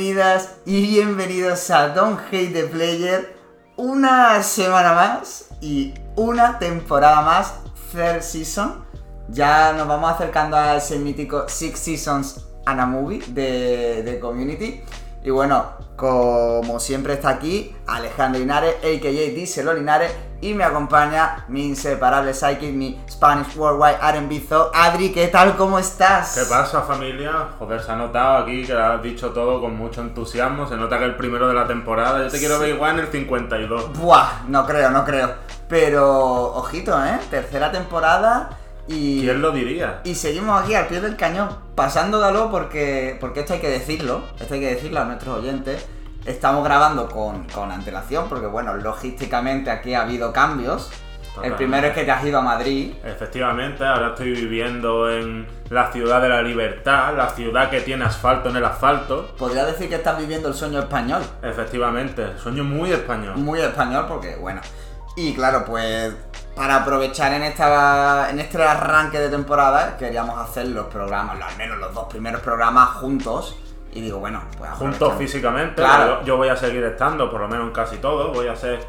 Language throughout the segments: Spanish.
Bienvenidas y bienvenidos a Don't Hate the Player. Una semana más y una temporada más, third season. Ya nos vamos acercando a ese mítico Six Seasons and a Movie de, de Community. Y bueno, como siempre está aquí Alejandro Linares, a.k.a. Díselo Linares, y me acompaña mi inseparable psychic, mi Spanish Worldwide R&B Zoo. Adri, ¿qué tal? ¿Cómo estás? ¿Qué pasa familia? Joder, se ha notado aquí que has dicho todo con mucho entusiasmo. Se nota que el primero de la temporada. Yo te quiero ver igual en el 52. Buah, no creo, no creo. Pero, ojito, ¿eh? Tercera temporada y... ¿Quién lo diría? Y seguimos aquí al pie del cañón, pasándolo porque, porque esto hay que decirlo, esto hay que decirlo a nuestros oyentes. Estamos grabando con, con antelación porque, bueno, logísticamente aquí ha habido cambios. El primero es que te has ido a Madrid. Efectivamente, ahora estoy viviendo en la ciudad de la libertad, la ciudad que tiene asfalto en el asfalto. Podría decir que estás viviendo el sueño español. Efectivamente, sueño muy español. Muy español porque, bueno. Y claro, pues para aprovechar en, esta, en este arranque de temporada, queríamos hacer los programas, al menos los dos primeros programas juntos. Y digo, bueno, pues Juntos físicamente, Claro. yo, yo voy a seguir estando, por lo menos en casi todo. Voy a ser.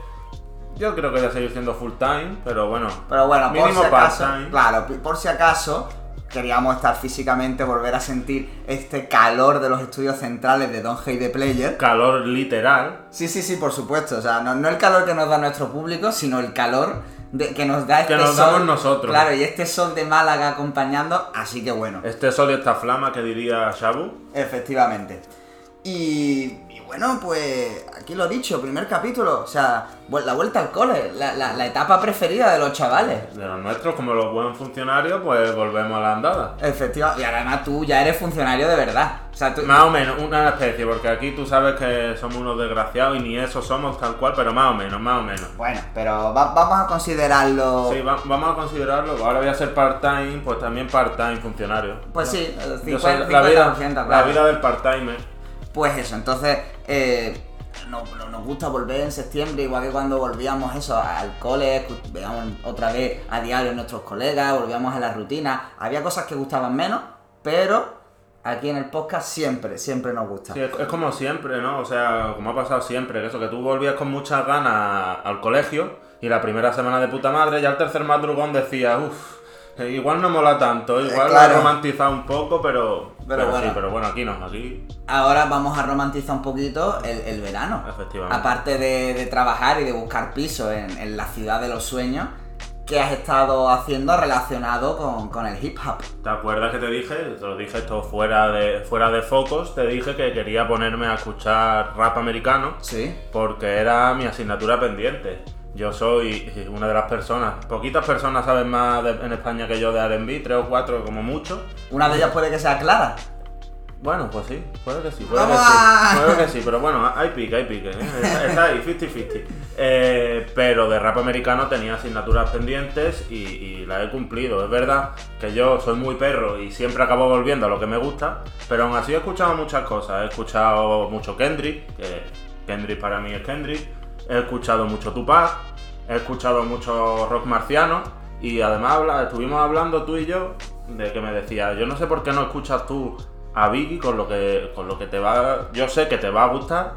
Yo creo que voy a seguir siendo full time, pero bueno. Pero bueno, por si acaso, claro, por si acaso queríamos estar físicamente, volver a sentir este calor de los estudios centrales de Don Hey the Player. Calor literal. Sí, sí, sí, por supuesto. O sea, no, no el calor que nos da nuestro público, sino el calor de- que nos da este nos sol. damos nosotros. Claro, y este sol de Málaga acompañando, así que bueno, Este sol y esta flama que diría Shabu. efectivamente. Y bueno, pues aquí lo he dicho, primer capítulo, o sea, la vuelta al cole, la, la- la etapa preferida de los chavales. De los nuestros, como los buenos funcionarios, pues volvemos a la andada. Efectivamente, y además tú ya eres funcionario de verdad. O sea, tú, Más o menos, una especie, porque aquí tú sabes que somos unos desgraciados y ni eso somos tal cual, pero más o menos, más o menos. Bueno, pero va- vamos a considerarlo. Sí, va- vamos a considerarlo. Ahora voy a ser part-time, pues también part-time funcionario. Pues sí, el Yo 50, soy la, vida, 50%, la claro. vida del part-timer. Pues eso, entonces eh, no- no- nos gusta volver en septiembre, igual que cuando volvíamos eso al cole, veíamos otra vez a diario nuestros colegas, volvíamos a la rutina. Había cosas que gustaban menos, pero aquí en el podcast siempre, siempre nos gusta. Sí, es, como siempre, ¿no? O sea, como ha pasado siempre, que eso, que tú volvías con muchas ganas al colegio y la primera semana de puta madre, ya el tercer madrugón decía, uff, igual no mola tanto, igual Eh, claro. lo he romantizado un poco, pero, Pero bueno. sí, pero bueno, aquí no, aquí Ahora vamos a romantizar un poquito el, el verano. Efectivamente. Aparte de, de trabajar y de buscar piso en, en la ciudad de los sueños, ¿qué has estado haciendo relacionado con, con el hip hop? ¿Te acuerdas que te dije? Te lo dije esto fuera de, fuera de focos, te dije que quería ponerme a escuchar rap americano Sí. porque era mi asignatura pendiente. Yo soy una de las personas, poquitas personas saben más de- en España que yo de R&B, tres o cuatro como mucho. Una de ellas puede que sea Clara. Bueno, pues sí, puede que sí, puede Vamos que sí, puede que sí, pero bueno, hay pique, hay pique, ¿eh? está, está ahí, 50-50. Eh, pero de rap americano tenía asignaturas pendientes y, y las he cumplido. Es verdad que yo soy muy perro y siempre acabo volviendo a lo que me gusta, pero aún así he escuchado muchas cosas. He escuchado mucho Kendrick, que Kendrick para mí es Kendrick. He escuchado mucho Tupac, he escuchado mucho rock marciano y además estuvimos hablando tú y yo de que me decía, yo no sé por qué no escuchas tú a Biggie con lo que con lo que te va, yo sé que te va a gustar,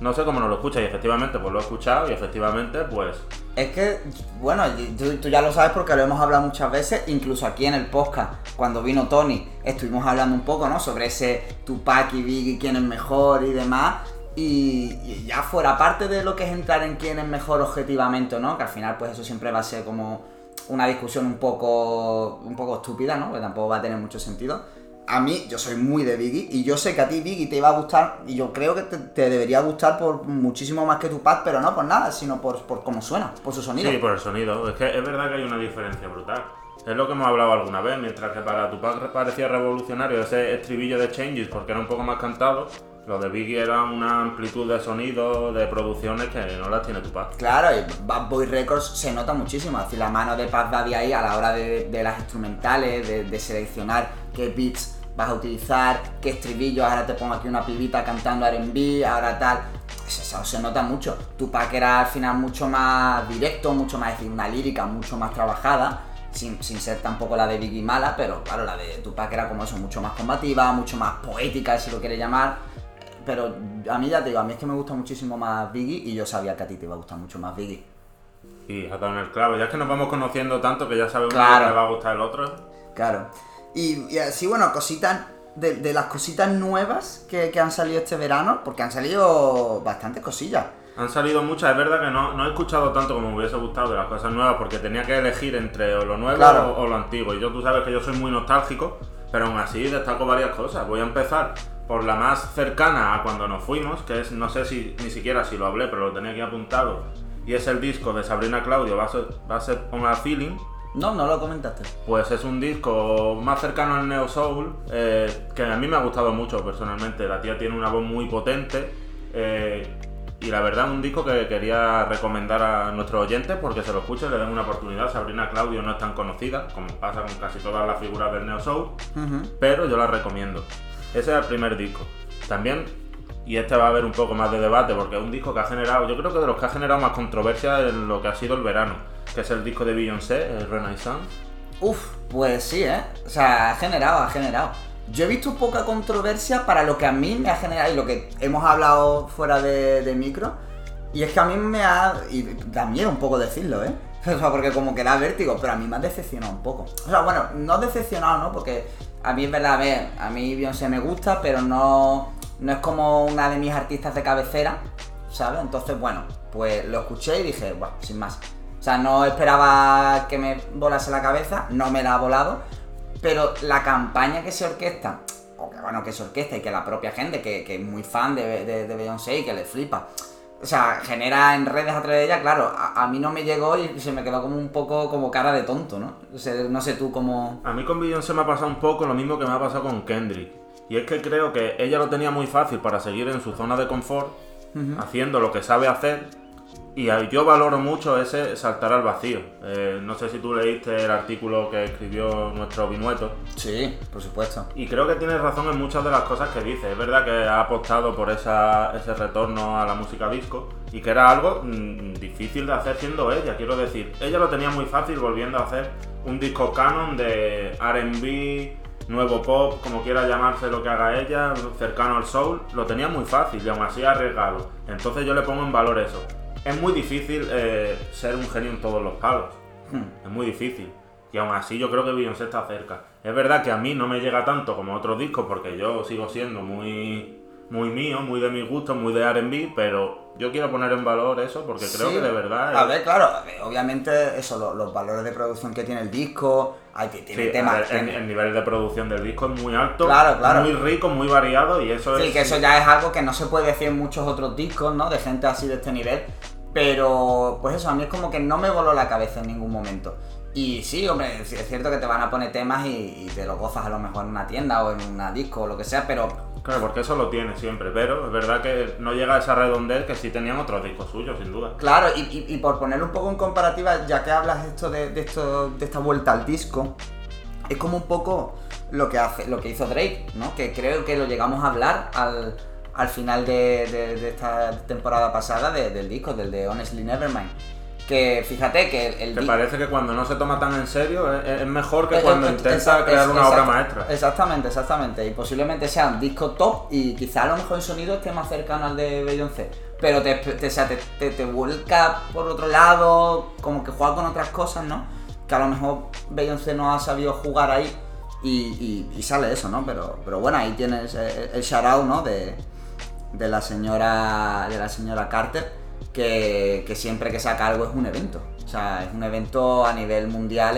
no sé cómo no lo escuchas y efectivamente pues lo he escuchado y efectivamente pues Es que, bueno, tú, tú ya lo sabes porque lo hemos hablado muchas veces, incluso aquí en el podcast, cuando vino Tony, estuvimos hablando un poco, ¿no? Sobre ese Tupac y Biggie, quién es mejor y demás. Y, ya fuera parte de lo que es entrar en quién es mejor objetivamente, ¿no? Que al final, pues eso siempre va a ser como una discusión un poco, un poco estúpida, ¿no? Que tampoco va a tener mucho sentido. A mí, yo soy muy de Biggie y yo sé que a ti Biggie te iba a gustar y yo creo que te, debería gustar por muchísimo más que Tupac, pero no por nada, sino por, por cómo suena, por su sonido. sí, por el sonido, es que es verdad que hay una diferencia brutal. Es lo que hemos hablado alguna vez, mientras que para Tupac parecía revolucionario ese estribillo de Changes porque era un poco más cantado, lo de Biggie era una amplitud de sonido, de producciones que no las tiene Tupac. Claro, y Bad Boy Records se nota muchísimo. Es decir, la mano de Paz Daddy ahí a la hora de, las instrumentales, de, seleccionar qué beats vas a utilizar, qué estribillos. Ahora te pongo aquí una pibita cantando RB, ahora tal. Eso, se nota mucho. Tupac era al final mucho más directo, mucho más, es decir, una lírica mucho más trabajada. Sin, sin ser tampoco la de Biggie mala, pero claro, la de Tupac era como eso, mucho más combativa, mucho más poética, si lo quiere llamar. Pero a mí ya te digo, a mí es que me gusta muchísimo más Biggie y yo sabía que a ti te iba a gustar mucho más Biggie. Y has dado en el clavo. Ya es que nos vamos conociendo tanto que ya sabemos Claro. que le va a gustar el otro. Claro. Y, y así, bueno, cositas, de, de las cositas nuevas que, que han salido este verano, porque han salido bastantes cosillas. Han salido muchas, es verdad que no, no he escuchado tanto como me hubiese gustado de las cosas nuevas porque tenía que elegir entre o lo nuevo Claro. o, o lo antiguo. Y yo tú sabes que yo soy muy nostálgico, pero aún así destaco varias cosas. Voy a empezar por la más cercana a cuando nos fuimos, que es, no sé si ni siquiera si lo hablé, pero lo tenía aquí apuntado. Y es el disco de Sabrina Claudio, on a Feeling. No, no lo comentaste. Pues es un disco más cercano al Neo Soul, eh, que a mí me ha gustado mucho personalmente. La tía tiene una voz muy potente eh, y la verdad un disco que quería recomendar a nuestros oyentes porque se lo escuchen, le den una oportunidad. Sabrina Claudio no es tan conocida, como pasa con casi todas las figuras del Neo Soul, pero yo la recomiendo. Ese es el primer disco. También, y este va a haber un poco más de debate porque es un disco que ha generado, yo creo que de los que ha generado más controversia en lo que ha sido el verano, que es el disco de Beyoncé, el Renaissance. Uf, pues sí, ¿eh? O sea, ha generado, ha generado. Yo he visto poca controversia para lo que a mí me ha generado y lo que hemos hablado fuera de, micro. Y es que a mí me ha. Y da miedo un poco decirlo, ¿eh? O sea, porque como que da vértigo, pero a mí me ha decepcionado un poco. O sea, bueno, no decepcionado, ¿no? Porque a mí es verdad, a ver, a mí Beyoncé me gusta, pero no, no es como una de mis artistas de cabecera, ¿sabes? Entonces, bueno, pues lo escuché y dije, sin más. O sea, no esperaba que me volase la cabeza, no me la ha volado, pero la campaña que se orquesta, o que bueno, que se orquesta y que la propia gente, que, que es muy fan de, de, de Beyoncé y que le flipa, o sea, genera en redes a través de ella, claro, a, a mí no me llegó y se me quedó como un poco como cara de tonto, ¿no? O sea, no sé tú cómo... A mí con Beyoncé me ha pasado un poco lo mismo que me ha pasado con Kendrick. Y es que creo que ella lo tenía muy fácil para seguir en su zona de confort, haciendo lo que sabe hacer. Y yo valoro mucho ese saltar al vacío. Eh, no sé si tú leíste el artículo que escribió nuestro Binueto. Sí, por supuesto. Y creo que tienes razón en muchas de las cosas que dice. Es verdad que ha apostado por esa, ese retorno a la música disco y que era algo mm, difícil de hacer siendo ella. Quiero decir, ella lo tenía muy fácil volviendo a hacer un disco canon de RB, nuevo pop, como quiera llamarse lo que haga ella, cercano al soul. Lo tenía muy fácil y aún así arriesgado. Entonces yo le pongo en valor eso. Es muy difícil eh, ser un genio en todos los palos. Es muy difícil. Y aún así yo creo que Beyoncé está cerca. Es verdad que a mí no me llega tanto como otros discos porque yo sigo siendo muy, muy mío, muy de mi gusto, muy de R&B, pero yo quiero poner en valor eso porque creo Sí. que de verdad... A es- ver, claro, a ver, obviamente eso, lo- los, valores de producción que tiene el disco, hay, que- tiene sí, temas... ver, el, nivel de producción del disco es muy alto, Claro, claro. muy rico, muy variado y eso Sí, es... que eso ya es algo que no se puede decir en muchos otros discos, ¿no? De gente así de este nivel. Pero, pues eso, a mí es como que no me voló la cabeza en ningún momento. Y sí, hombre, es cierto que te van a poner temas y, y te lo gozas a lo mejor en una tienda o en una disco o lo que sea, pero Claro, porque eso lo tiene siempre, pero es verdad que no llega a esa redondez que sí tenían otros discos suyos, sin duda. Claro, y, y- y por ponerlo un poco en comparativa, ya que hablas esto de, de esto, de esta vuelta al disco, es como un poco lo que hace, lo que hizo Drake, ¿no? Que creo que lo llegamos a hablar al, al final de, de- de esta temporada pasada de- del disco, del de Honestly Nevermind. Que fíjate que el, el Que parece que cuando no se toma tan en serio es, es mejor que Eh, cuando eh, intenta crear una obra maestra. Exactamente, exactamente. Y posiblemente sea un disco top y quizá a lo mejor el sonido esté más cercano al de Beyoncé. Pero te, te, o sea, te, te- te vuelca por otro lado, como que juega con otras cosas, ¿no? Que a lo mejor Beyoncé no ha sabido jugar ahí y, y- y sale eso, ¿no? Pero, pero bueno, ahí tienes el, el shout out, ¿no? De, de la señora de la señora Carter, que, que siempre que saca algo es un evento. O sea, es un evento a nivel mundial,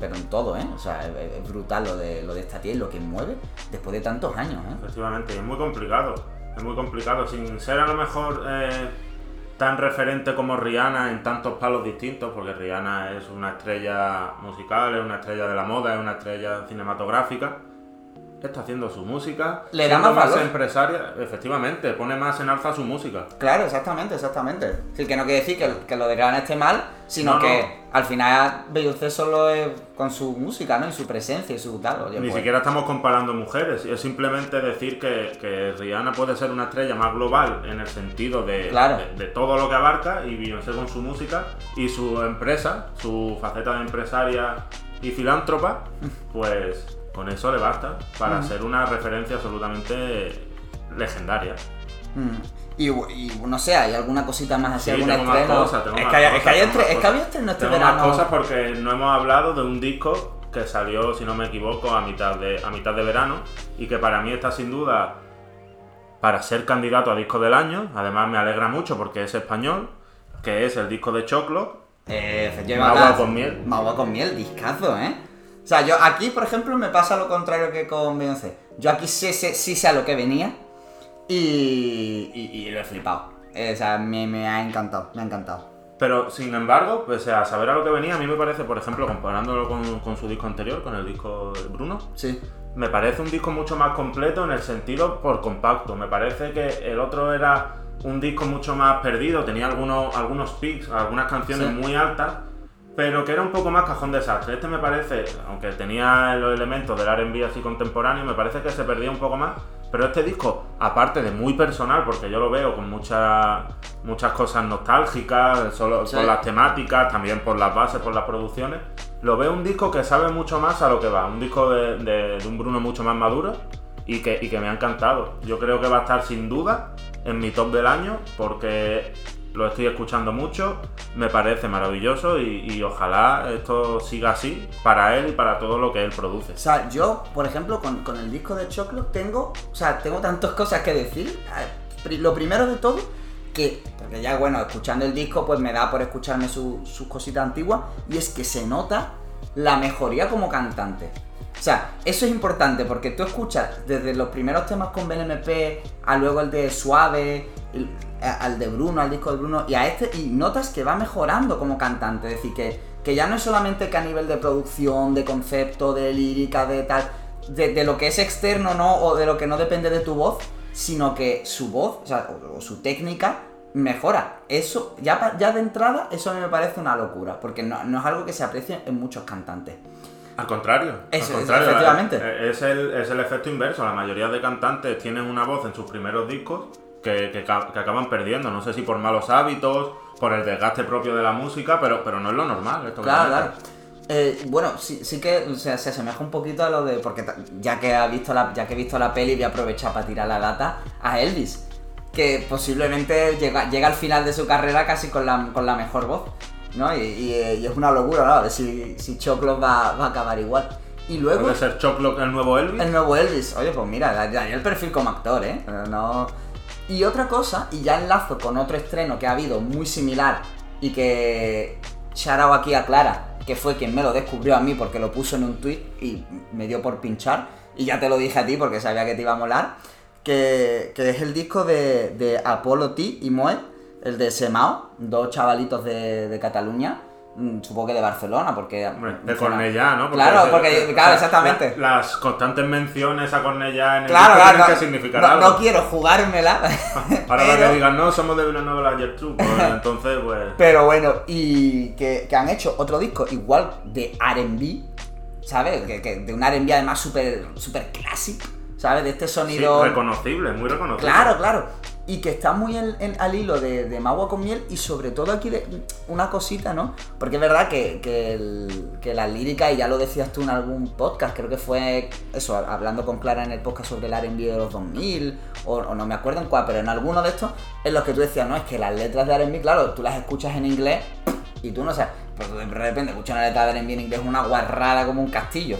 pero en todo, ¿eh? O sea, es, brutal lo de, lo de esta tía y lo que mueve después de tantos años, ¿eh? Efectivamente, es muy complicado. Es muy complicado. Sin ser a lo mejor eh, tan referente como Rihanna en tantos palos distintos, porque Rihanna es una estrella musical, es una estrella de la moda, es una estrella cinematográfica. Está haciendo su música. Le da más valor. empresaria, efectivamente, pone más en alza su música. Claro, exactamente, exactamente. Sí, que no quiere decir que, que lo de Rihanna esté mal, sino No, no. que al final Beyoncé solo es con su música, ¿no? Y su presencia y su tal. oye, Ni pues, siquiera estamos comparando mujeres, es simplemente decir que, que Rihanna puede ser una estrella más global en el sentido de, Claro. de, de todo lo que abarca y Beyoncé con su música y su empresa, su faceta de empresaria y filántropa, pues con eso le basta para ser una referencia absolutamente legendarias. Mm. Y, y no sé, ¿hay alguna cosita más así? Sí, algún tengo más cosas, tengo es, más que hay, cosas, es que hay entre- es que había este verano. más cosas porque no hemos hablado de un disco que salió, si no me equivoco, a mitad de, a mitad de verano y que para mí está sin duda para ser candidato a disco del año. Además me alegra mucho porque es español, que es el disco de Choclo. Eh. Magua con miel. Magua con miel, discazo, ¿eh? O sea, yo aquí, por ejemplo, me pasa lo contrario que con Beyoncé. Yo aquí sí, sé- sí sé a lo que venía y, y, y lo he flipado. Eh, o sea, me, me ha encantado, me ha encantado. Pero sin embargo, pese a saber a lo que venía, a mí me parece, por ejemplo, comparándolo con, con su disco anterior, con el disco de Bruno, Sí. me parece un disco mucho más completo en el sentido por compacto. Me parece que el otro era un disco mucho más perdido, tenía algunos, algunos peaks, algunas canciones Sí. muy altas, pero que era un poco más cajón desastre. Este me parece, aunque tenía los elementos del RB así contemporáneo, me parece que se perdía un poco más. Pero este disco, aparte de muy personal, porque yo lo veo con muchas muchas cosas nostálgicas, solo Sí. por las temáticas, también por las bases, por las producciones, lo veo un disco que sabe mucho más a lo que va. Un disco de, de- de un Bruno mucho más maduro y que, y que me ha encantado. Yo creo que va a estar sin duda en mi top del año porque lo estoy escuchando mucho, me parece maravilloso y, ojalá esto siga así para él y para todo lo que él produce. O sea, yo, por ejemplo, con, con el disco de Choclo tengo, o sea, tengo tantas cosas que decir. Lo primero de todo, que, porque ya, bueno, escuchando el disco, pues me da por escucharme su- sus cositas antiguas, y es que se nota la mejoría como cantante. O sea, eso es importante porque tú escuchas desde los primeros temas con BNMP a luego el de Suave, al de Bruno, al disco de Bruno y a este, y notas que va mejorando como cantante. Es decir, que, que ya no es solamente que a nivel de producción, de concepto, de lírica, de tal, de, de lo que es externo, ¿no? O de lo que no depende de tu voz, sino que su voz, o sea, o, o su técnica mejora. Eso, ya, ya de entrada, eso a mí me parece una locura, porque no, no es algo que se aprecie en muchos cantantes. Al contrario, Eso, al contrario, efectivamente. eh, Es el, es el efecto inverso. La mayoría de cantantes tienen una voz en sus primeros discos que, que ca- que acaban perdiendo. No sé si por malos hábitos, por el desgaste propio de la música, pero, pero no es lo normal. Esto Claro, claro. Eh, bueno, sí, sí que o sea, se asemeja un poquito a lo de. Porque ya que, ha visto la, ya que he visto la peli, voy a aprovechar para tirar la data a Elvis. Que posiblemente llega, llega al final de su carrera casi con la, con la mejor voz. ¿No? Y, y, eh, y es una locura, ¿no? A ver si, si Choclo va, va a acabar igual. Y luego. Puede ser Choclo el nuevo Elvis. El nuevo Elvis. Oye, pues mira, daría el perfil como actor, ¿eh? No... Y otra cosa, y ya enlazo con otro estreno que ha habido muy similar y que Sharao aquí aclara, que fue quien me lo descubrió a mí porque lo puso en un tweet y me dio por pinchar. Y ya te lo dije a ti porque sabía que te iba a molar. Que, que es el disco de, de Apolo T y Moe, el de Semao, dos chavalitos de, de Cataluña. Mm, Supongo que de Barcelona, porque. Hombre, de Cornellá, ¿no? Claro, porque, claro, la- exactamente. las constantes menciones a Cornellá en el Claro, claro, tienen no, que significar no- algo. no quiero jugármela. Ahora pero, que digan, no, somos de Villanueva la Gertrude, pues entonces, pues... pero bueno, y que, que han hecho otro disco igual de RB, ¿sabes? Que, que de un RB además súper super clásico, ¿sabes? De este Sí, sonido. reconocible, muy reconocible. Claro, claro. Y que está muy en- al hilo de, de Magua con miel y sobre todo aquí de, una cosita, ¿no? Porque es verdad que, que, el- que la lírica, y ya lo decías tú en algún podcast, creo que fue eso, hablando con Clara en el podcast sobre el R&B de los 2000, o, o no me acuerdo en cuál, pero en alguno de estos, en los que tú decías, no, es que las letras de R&B, claro, tú las escuchas en inglés y tú no sabes, pero de repente escuchas una letra de R&B en inglés, una guarrada como un castillo.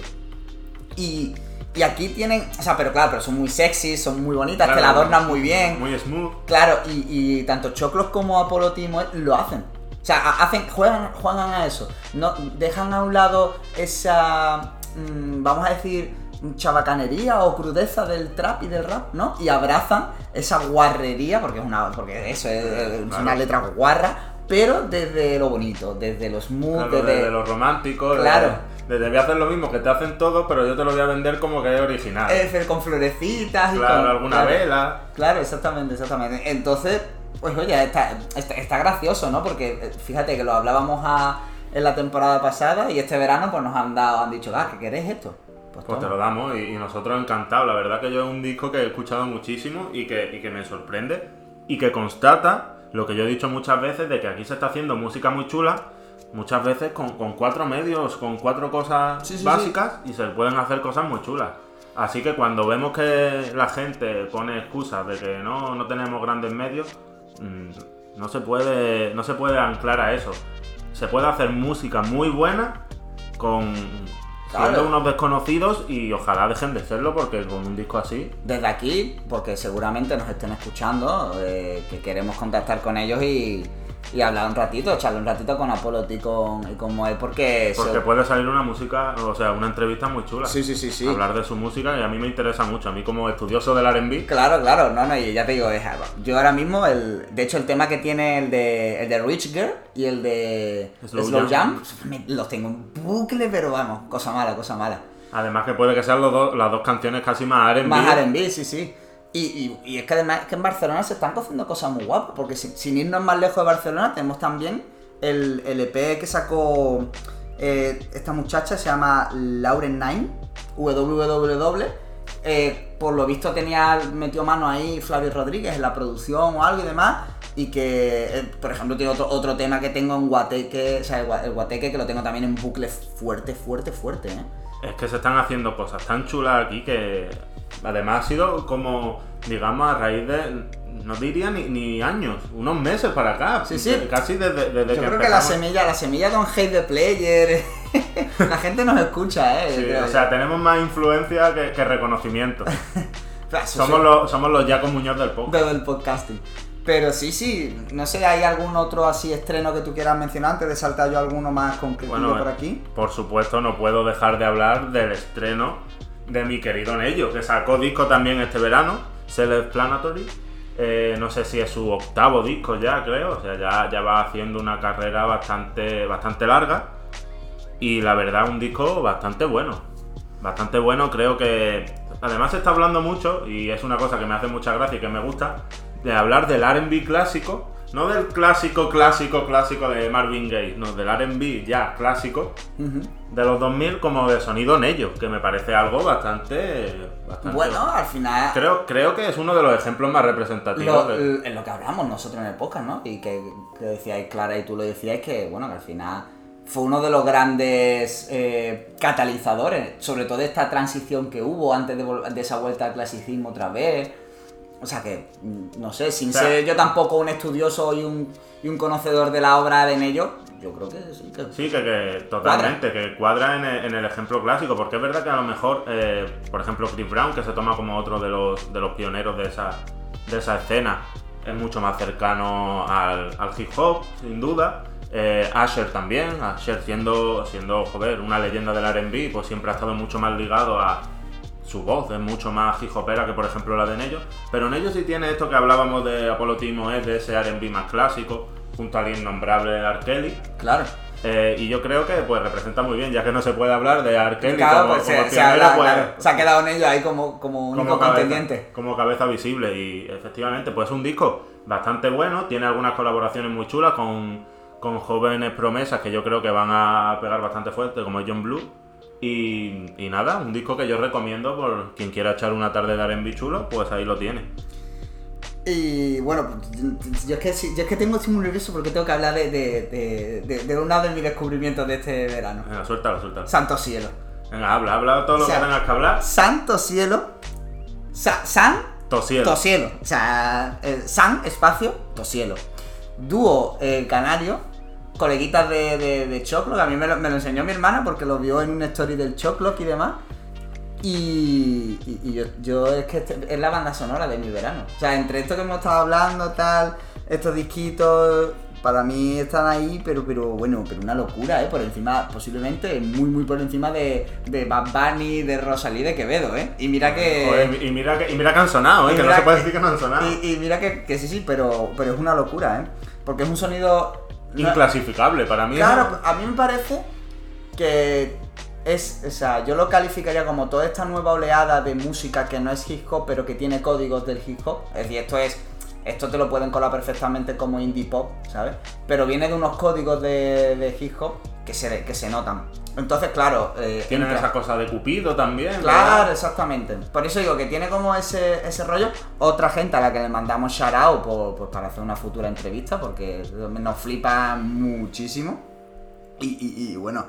Y, y aquí tienen, o sea, pero claro, pero son muy sexy, son muy bonitas, te la adornan muy bien. Muy smooth. Claro, y, y tanto Choclos como Apolo Timo lo hacen. O sea, ha- hacen, juegan, juegan a eso. No, dejan a un lado esa, mm, vamos a decir, chabacanería o crudeza del trap y del rap, ¿no? Y abrazan esa guarrería, porque es una, porque eso es, es claro. una letra guarra, pero desde lo bonito, desde lo smooth, Claro, desde... desde lo romántico, Claro. Voy a hacer lo mismo que te hacen todos, pero yo te lo voy a vender como que es original. eh, con florecitas y claro, con... alguna claro. vela. Claro, exactamente, exactamente. Entonces, pues oye, está, está, está gracioso, ¿no? Porque eh, fíjate que lo hablábamos a- en la temporada pasada y este verano pues nos han dado, han dicho, ah, ¿qué queréis esto? Pues, Pues te lo damos y, y nosotros encantados. La verdad que yo es un disco que he escuchado muchísimo y que, y que me sorprende y que constata lo que yo he dicho muchas veces de que aquí se está haciendo música muy chula, muchas veces con, con cuatro medios, con cuatro cosas Sí, sí, básicas y se pueden hacer cosas muy chulas. Así que cuando vemos que la gente pone excusas de que no, no tenemos grandes medios, mm, no se puede, no se puede anclar a eso. Se puede hacer música muy buena con siendo unos desconocidos y ojalá dejen de serlo porque con un disco así Desde aquí, porque seguramente nos estén escuchando, eh, que queremos contactar con ellos y, y hablar un ratito, echarle un ratito con Apolo y con, y con Moe, porque... Porque puede salir una música, o sea, una entrevista muy chula. Sí, sí, sí, sí. Hablar de su música y a mí me interesa mucho. A mí como estudioso del R&B, Claro, claro, no, no, y ya te digo, es algo. Yo ahora mismo, el, de hecho, el tema que tiene el de, el de Rich Girl y el de Slow Slow, Jam. Los tengo en bucle, pero vamos, cosa mala, cosa mala. además que puede que sean los dos- las dos canciones casi más R&B. Más R&B, sí, sí. Y, es que además es que en Barcelona se están cociendo cosas muy guapas, porque sin, irnos más lejos de Barcelona tenemos también el, EP que sacó eh, esta muchacha, se llama Lauren Nine, www. Eh, por lo visto tenía metió mano ahí Flavio Rodríguez en la producción o algo y demás. Y que, eh, por ejemplo, tiene otro, otro tema que tengo en Guateque, o sea, el, el Guateque que lo tengo también en bucle fuerte, fuerte, fuerte. Es que se están haciendo cosas tan chulas aquí que además ha sido como, digamos, a raíz de, no diría ni, ni años, unos meses para acá. Sí, sí. Casi desde, desde Yo que creo que la semilla, la semilla de un hate the player. la gente nos escucha, eh. Sí, creo o yo. sea, tenemos más influencia que, que reconocimiento. Claro, somos, sí, los, somos los Jaco Muñoz del podcast. de- del podcasting. Pero sí, sí, no sé, ¿hay algún otro así estreno que tú quieras mencionar antes de saltar yo alguno más concreto Bueno, por eh, aquí? Por supuesto, no puedo dejar de hablar del estreno de mi querido Nello, que sacó disco también este verano, Self-Planatory. Eh, no sé si es su octavo disco ya, creo. O sea, ya, ya va haciendo una carrera bastante, bastante larga. Y la verdad, un disco bastante bueno. Bastante bueno, creo que. Además, se está hablando mucho, y es una cosa que me hace mucha gracia y que me gusta, de hablar del RB clásico. No del clásico, clásico, clásico de Marvin Gaye, no, del RB ya clásico de los 2000 como de sonido Nello, que me parece algo bastante. bastante Bueno, al final. Creo, creo que es uno de los ejemplos más representativos. Lo, de- en lo que hablamos nosotros en el podcast, ¿no? Y que, que decíais, Clara, y tú lo decíais, que bueno, que al final fue uno de los grandes eh, catalizadores, sobre todo esta transición que hubo antes de, de esa vuelta al clasicismo otra vez. O sea que, mm, no sé, sin O sea- ser yo tampoco un estudioso y un, y un conocedor de la obra de Nello, yo creo que sí. Que... Sí, que, que totalmente, que cuadra en el, en el ejemplo clásico, porque es verdad que a lo mejor, eh, por ejemplo, Chris Brown, que se toma como otro de los, de los pioneros de esa, de esa escena, es mucho más cercano al, al hip hop, sin duda. Eh, Asher también, Asher siendo, siendo, joder, una leyenda del RB, pues siempre ha estado mucho más ligado a su voz, es mucho más hip hopera que por ejemplo la de Nello. Pero Nello sí tiene esto que hablábamos de Apollo Timo, es de ese RB más clásico, junto al innombrable R. Kelly. Claro. Eh, y yo creo que pues representa muy bien, ya que no se puede hablar de Claro, como, pues como se, se habla, pues, claro, se ha quedado en ello ahí como, como único como cabeza, contendiente. como cabeza visible. Y efectivamente, pues es un disco bastante bueno, tiene algunas colaboraciones muy chulas con, con jóvenes promesas que yo creo que van a pegar bastante fuerte, como John Blue. Y, y nada, un disco que yo recomiendo por quien quiera echar una tarde de R&B chulo, pues ahí lo tiene. Y bueno, yo es que, yo es que tengo estoy muy nervioso porque tengo que hablar de, de, de, de- uno de mis descubrimientos de este verano. Venga, suéltalo, suéltalo. Santo cielo. Venga, habla, habla todo lo O sea, que tengas que hablar. Santo cielo. Sa- San Tosielo. Tosielo. O sea, eh, San espacio Tosielo. Dúo eh, canario. Coleguitas de, de, de Choclo, que a mí me lo, me lo enseñó mi hermana porque lo vio en una story del Choclo y demás. Y, y- y yo, yo es que este- es la banda sonora de mi verano. O sea, entre esto que hemos estado hablando, tal, estos disquitos, para mí están ahí, pero, pero bueno, pero una locura, ¿eh? Por encima, posiblemente muy, muy por encima de, de Bad Bunny, de Rosalí, de Quevedo, ¿eh? Y mira que... Joder, y, mira que, y mira que han sonado, ¿eh? Que no se puede que- decir que no han sonado. Y, y mira que, que sí, sí, pero, pero es una locura, ¿eh? Porque es un sonido... Inclasificable para mí. Claro, a mí me parece que es, o sea, yo lo calificaría como toda esta nueva oleada de música que no es hip hop, pero que tiene códigos del hip hop. Es decir, esto es, esto te lo pueden colar perfectamente como indie pop, ¿sabes? Pero viene de unos códigos de, de hip hop que se, que se notan. Entonces, claro, eh, Tienen entra- esa cosa de Cupido también. Claro, ¿verdad? exactamente. Por eso digo que tiene como ese, ese rollo. Otra gente a la que le mandamos shout out por, pues para hacer una futura entrevista, porque nos flipa muchísimo. Y, y- y, bueno,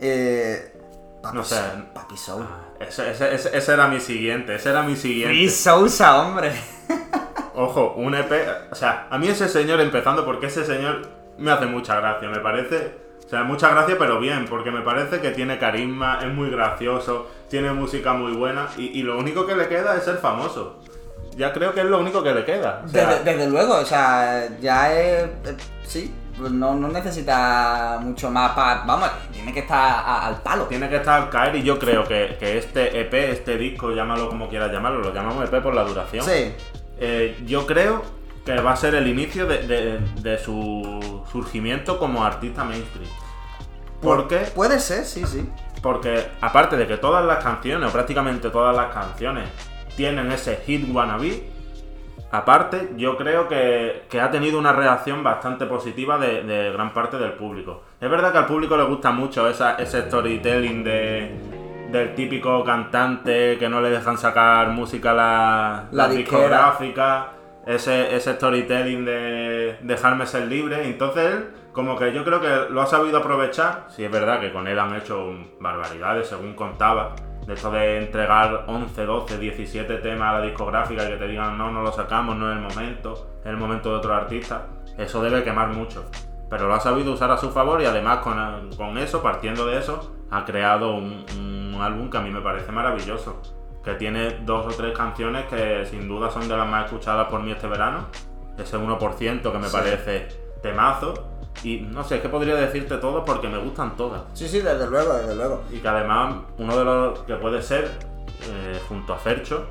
eh, Papi, No sé. Papi Soul. Ese, ese- ese- ese era mi siguiente, ese era mi siguiente. Sousa, hombre. Ojo, un EP. O sea, a mí ese señor, empezando porque ese señor me hace mucha gracia, me parece. O sea, mucha gracia, pero bien, porque me parece que tiene carisma, es muy gracioso, tiene música muy buena y, y lo único que le queda es ser famoso. Ya creo que es lo único que le queda. O sea, Desde, desde luego, o sea, ya es. eh, sí, pues no, no necesita mucho más para. Vamos, tiene que estar a- al palo. Tiene que estar al caer y yo creo que, que este EP, este disco, llámalo como quieras llamarlo, lo llamamos EP por la duración. Sí, Eh, yo creo que va a ser el inicio de, de- de su surgimiento como artista mainstream. ¿Por qué? puede ser, sí, sí. Porque aparte de que todas las canciones, o prácticamente todas las canciones, tienen ese hit wannabe, aparte yo creo que, que ha tenido una reacción bastante positiva de, de gran parte del público. Es verdad que al público le gusta mucho esa, ese storytelling de, del típico cantante que no le dejan sacar música a la, La discográfica, ese, ese storytelling de dejarme ser libre. Entonces él, como que yo creo que lo ha sabido aprovechar. Sí, es verdad que con él han hecho barbaridades, según contaba. De esto de entregar 11, 12, 17 temas a la discográfica y que te digan no, no lo sacamos, no es el momento, es el momento de otro artista. Eso debe quemar mucho. Pero lo ha sabido usar a su favor y además con, con eso, partiendo de eso, ha creado un, un álbum que a mí me parece maravilloso. Que tiene dos o tres canciones que sin duda son de las más escuchadas por mí este verano. Ese 1% que me Sí. parece temazo. Y no sé, es que podría decirte todo porque me gustan todas. Sí, sí, desde luego, desde luego. Y que además uno de los que puede ser, eh, junto a Fercho,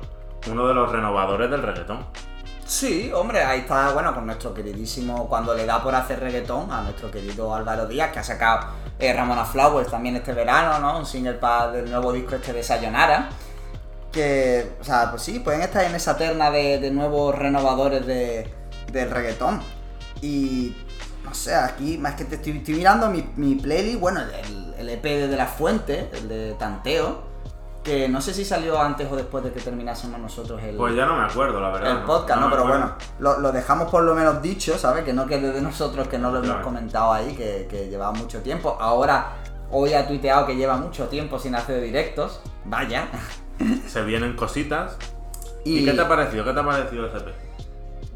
uno de los renovadores del reggaetón. Sí, hombre, ahí está, bueno, con nuestro queridísimo, cuando le da por hacer reggaetón, a nuestro querido Álvaro Díaz, que ha sacado eh, Ramona Flowers también este verano, ¿no? Un single para del nuevo disco este de Sayonara. Que, o sea, pues sí, pueden estar en esa terna de, nuevos renovadores de, del reggaetón. Y, no sé, aquí, más que te estoy, mirando mi, mi playlist, bueno, el, el EP de La Fuente, el de Tanteo, que no sé si salió antes o después de que terminásemos nosotros el, Pues ya no me acuerdo, la verdad. el podcast, ¿no? Pero acuerdo. bueno, lo, lo dejamos por lo menos dicho, ¿sabes? Que no quede de nosotros, que no lo hemos Claro. comentado ahí, que, que llevaba mucho tiempo. Ahora, hoy ha tuiteado que lleva mucho tiempo sin hacer directos. Vaya. Se vienen cositas. Y, ¿Y, qué te ha parecido? ¿Qué te ha parecido ese EP?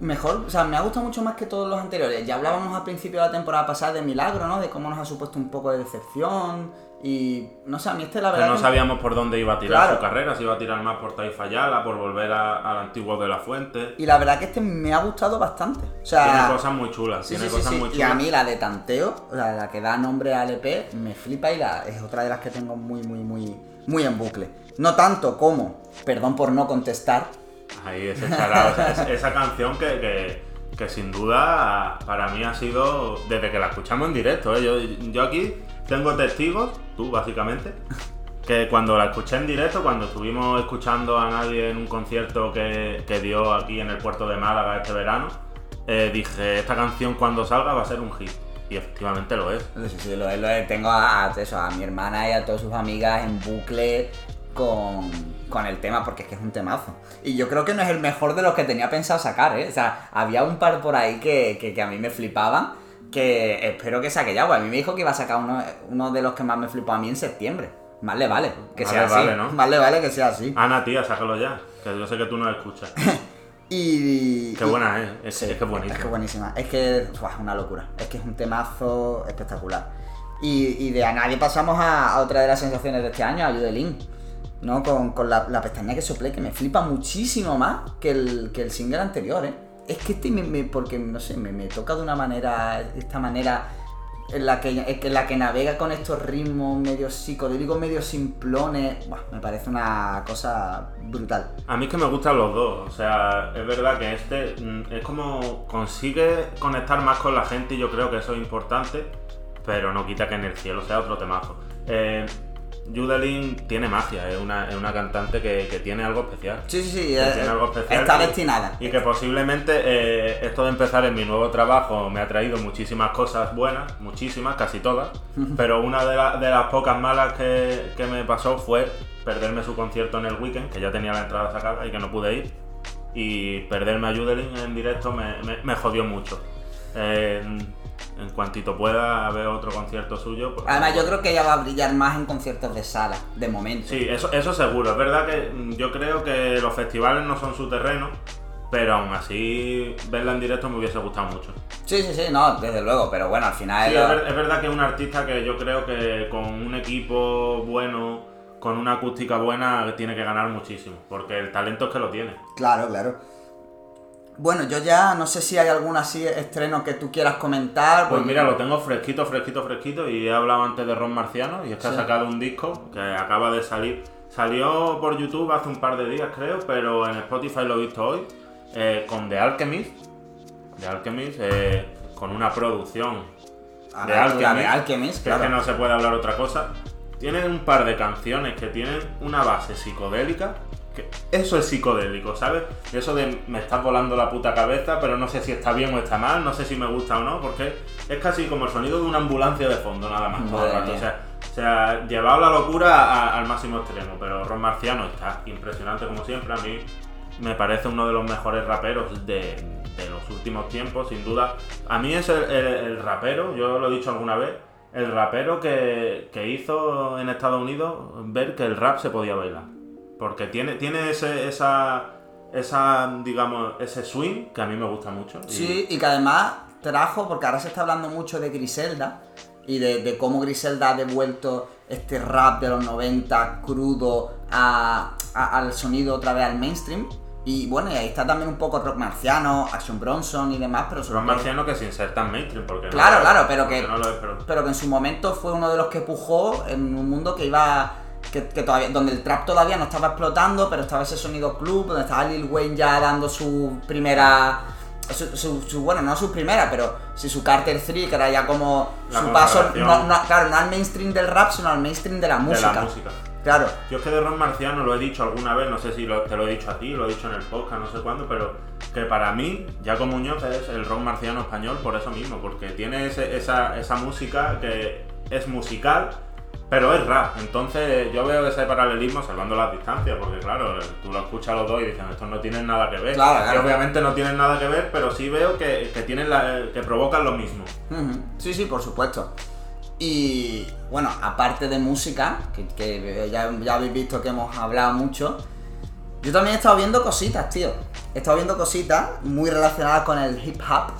mejor, o sea, me ha gustado mucho más que todos los anteriores. Ya hablábamos al principio de la temporada pasada de Milagro, ¿no? De cómo nos ha supuesto un poco de decepción. Y no sé, a mí este la Que verdad. no que- sabíamos por dónde iba a tirar Claro. su carrera, si iba a tirar más por Taifa Yala, por volver al antiguo de la fuente. Y la verdad que este me ha gustado bastante. O sea, Tiene cosas muy chulas, Sí, tiene sí, sí, cosas sí. muy Y a mí la de tanteo, la, la que da nombre al EP, me flipa y la, es otra de las que tengo muy, muy, muy, muy en bucle. No tanto como, perdón por no contestar, Ahí ese charao, esa, esa- esa canción que, que- que sin duda para mí ha sido desde que la escuchamos en directo. ¿eh? Yo, yo aquí tengo testigos, tú básicamente, que cuando la escuché en directo, cuando estuvimos escuchando a nadie en un concierto que, que dio aquí en el puerto de Málaga este verano, eh, dije, esta canción cuando salga va a ser un hit. Y efectivamente lo es. Sí, sí, lo, lo- tengo a, a mi hermana y a todas sus amigas en bucle con, con el tema, porque es que es un temazo. Y yo creo que no es el mejor de los que tenía pensado sacar, ¿eh? O sea, había un par por ahí que, que- que a mí me flipaban, que espero que saque ya. Pues a mí me dijo que iba a sacar uno, uno de los que más me flipó a mí en septiembre. Más le vale, que Más sea le así. vale, ¿no? Más le vale que sea así. Ana, tía, sácalo ya, que yo sé que tú no escuchas. Y. Qué y- buena es, es, Sí, es que es buenísima. Es que buenísima. Es que es una locura. Es que es un temazo espectacular. Y, y de a nadie pasamos a, a otra de las sensaciones de este año, a Yudelin. ¿No? Con, con la, la pestaña que soplé, que me flipa muchísimo más que el, que el single anterior, ¿eh? Es que este me, porque, no sé, me, me toca de una manera, esta manera en la que, en la que navega con estos ritmos medio psicodélicos, medio simplones. Buah, me parece una cosa brutal. A mí es que me gustan los dos, o sea, es verdad que este mm, es como consigue conectar más con la gente y yo creo que eso es importante, pero no quita que en el cielo sea otro temazo. Eh, Judelin tiene magia, es una, es una cantante que, que tiene algo especial. Sí, sí, sí. Que eh, tiene algo especial está y- destinada. Y que posiblemente eh, esto de empezar en mi nuevo trabajo me ha traído muchísimas cosas buenas, muchísimas, casi todas, pero una de, la- de las pocas malas que, que me pasó fue perderme su concierto en el weekend, que ya tenía la entrada sacada y que no pude ir, y perderme a Judelin en directo me, me- me jodió mucho. Eh, en cuantito pueda haber otro concierto suyo. pues- Además, yo creo que ella va a brillar más en conciertos de sala, de momento. Sí, eso, eso seguro. Es verdad que mm, yo creo que los festivales no son su terreno, pero aún así verla en directo me hubiese gustado mucho. sí, sí, sí, no, desde luego, pero bueno, al final... Sí, es ver- es verdad que es un artista que yo creo que con un equipo bueno, con una acústica buena, tiene que ganar muchísimo, porque el talento es que lo tiene. Claro, claro. Bueno, yo ya no sé si hay algún así estreno que tú quieras comentar. Pues porque- mira, lo tengo fresquito, fresquito, fresquito. Y he hablado antes de Ron Marciano. Y es que Sí. ha sacado un disco que acaba de salir. Salió por YouTube hace un par de días, creo. Pero en Spotify lo he visto hoy. eh, con The Alchemist. The Alchemist. eh, con una producción A de Alchemist. de Alchemist, que es que no se puede hablar otra cosa. Tienen un par de canciones que tienen una base psicodélica. Eso es psicodélico, ¿sabes? Eso de me está volando la puta cabeza, pero no sé si está bien o está mal, no sé si me gusta o no, porque es casi como el sonido de una ambulancia de fondo, nada más. todo el rato. O sea, o sea, llevado la locura a- al máximo extremo, pero Ron Marciano está impresionante como siempre. A mí me parece uno de los mejores raperos de, de los últimos tiempos, sin duda. A mí es el, el- el rapero, yo lo he dicho alguna vez, el rapero que, que hizo en Estados Unidos ver que el rap se podía bailar. Porque tiene, tiene ese, esa, esa, digamos, ese swing que a mí me gusta mucho. Y- Sí, y que además trajo, porque ahora se está hablando mucho de Griselda y de, de cómo Griselda ha devuelto este rap de los 90 crudo a- a- al sonido otra vez al mainstream. Y bueno, y ahí está también un poco rock marciano, Action Bronson y demás, pero todo- Marciano que sin ser tan mainstream, porque no Claro, lo es, claro, pero que- no lo es, pero- pero que en su momento fue uno de los que pujó en un mundo que iba que, que todavía donde el trap todavía no estaba explotando pero estaba ese sonido club donde estaba Lil Wayne ya dando su primera su, su- su- bueno no su primera pero sí su Carter 3 que era ya como La su paso no, no- claro no al mainstream del rap sino al mainstream de la de música, la música. claro. Yo es que de Ron Marciano lo he dicho alguna vez, no sé si lo- te lo he dicho a ti, lo he dicho en el podcast, no sé cuándo, pero que para mí, Jaco Muñoz es el Ron Marciano español por eso mismo, porque tiene ese- esa, esa música que es musical, pero es rap. Entonces yo veo ese paralelismo salvando las distancias, porque claro, tú lo escuchas los dos y dicen, estos no tienen nada que ver. Claro, claro. Y obviamente no tienen nada que ver, pero sí veo que, que tienen la- que provocan lo mismo. Sí, sí, por supuesto. Y bueno, aparte de música, que, que ya, ya habéis visto que hemos hablado mucho, yo también he estado viendo cositas, tío. He estado viendo cositas muy relacionadas con el hip hop.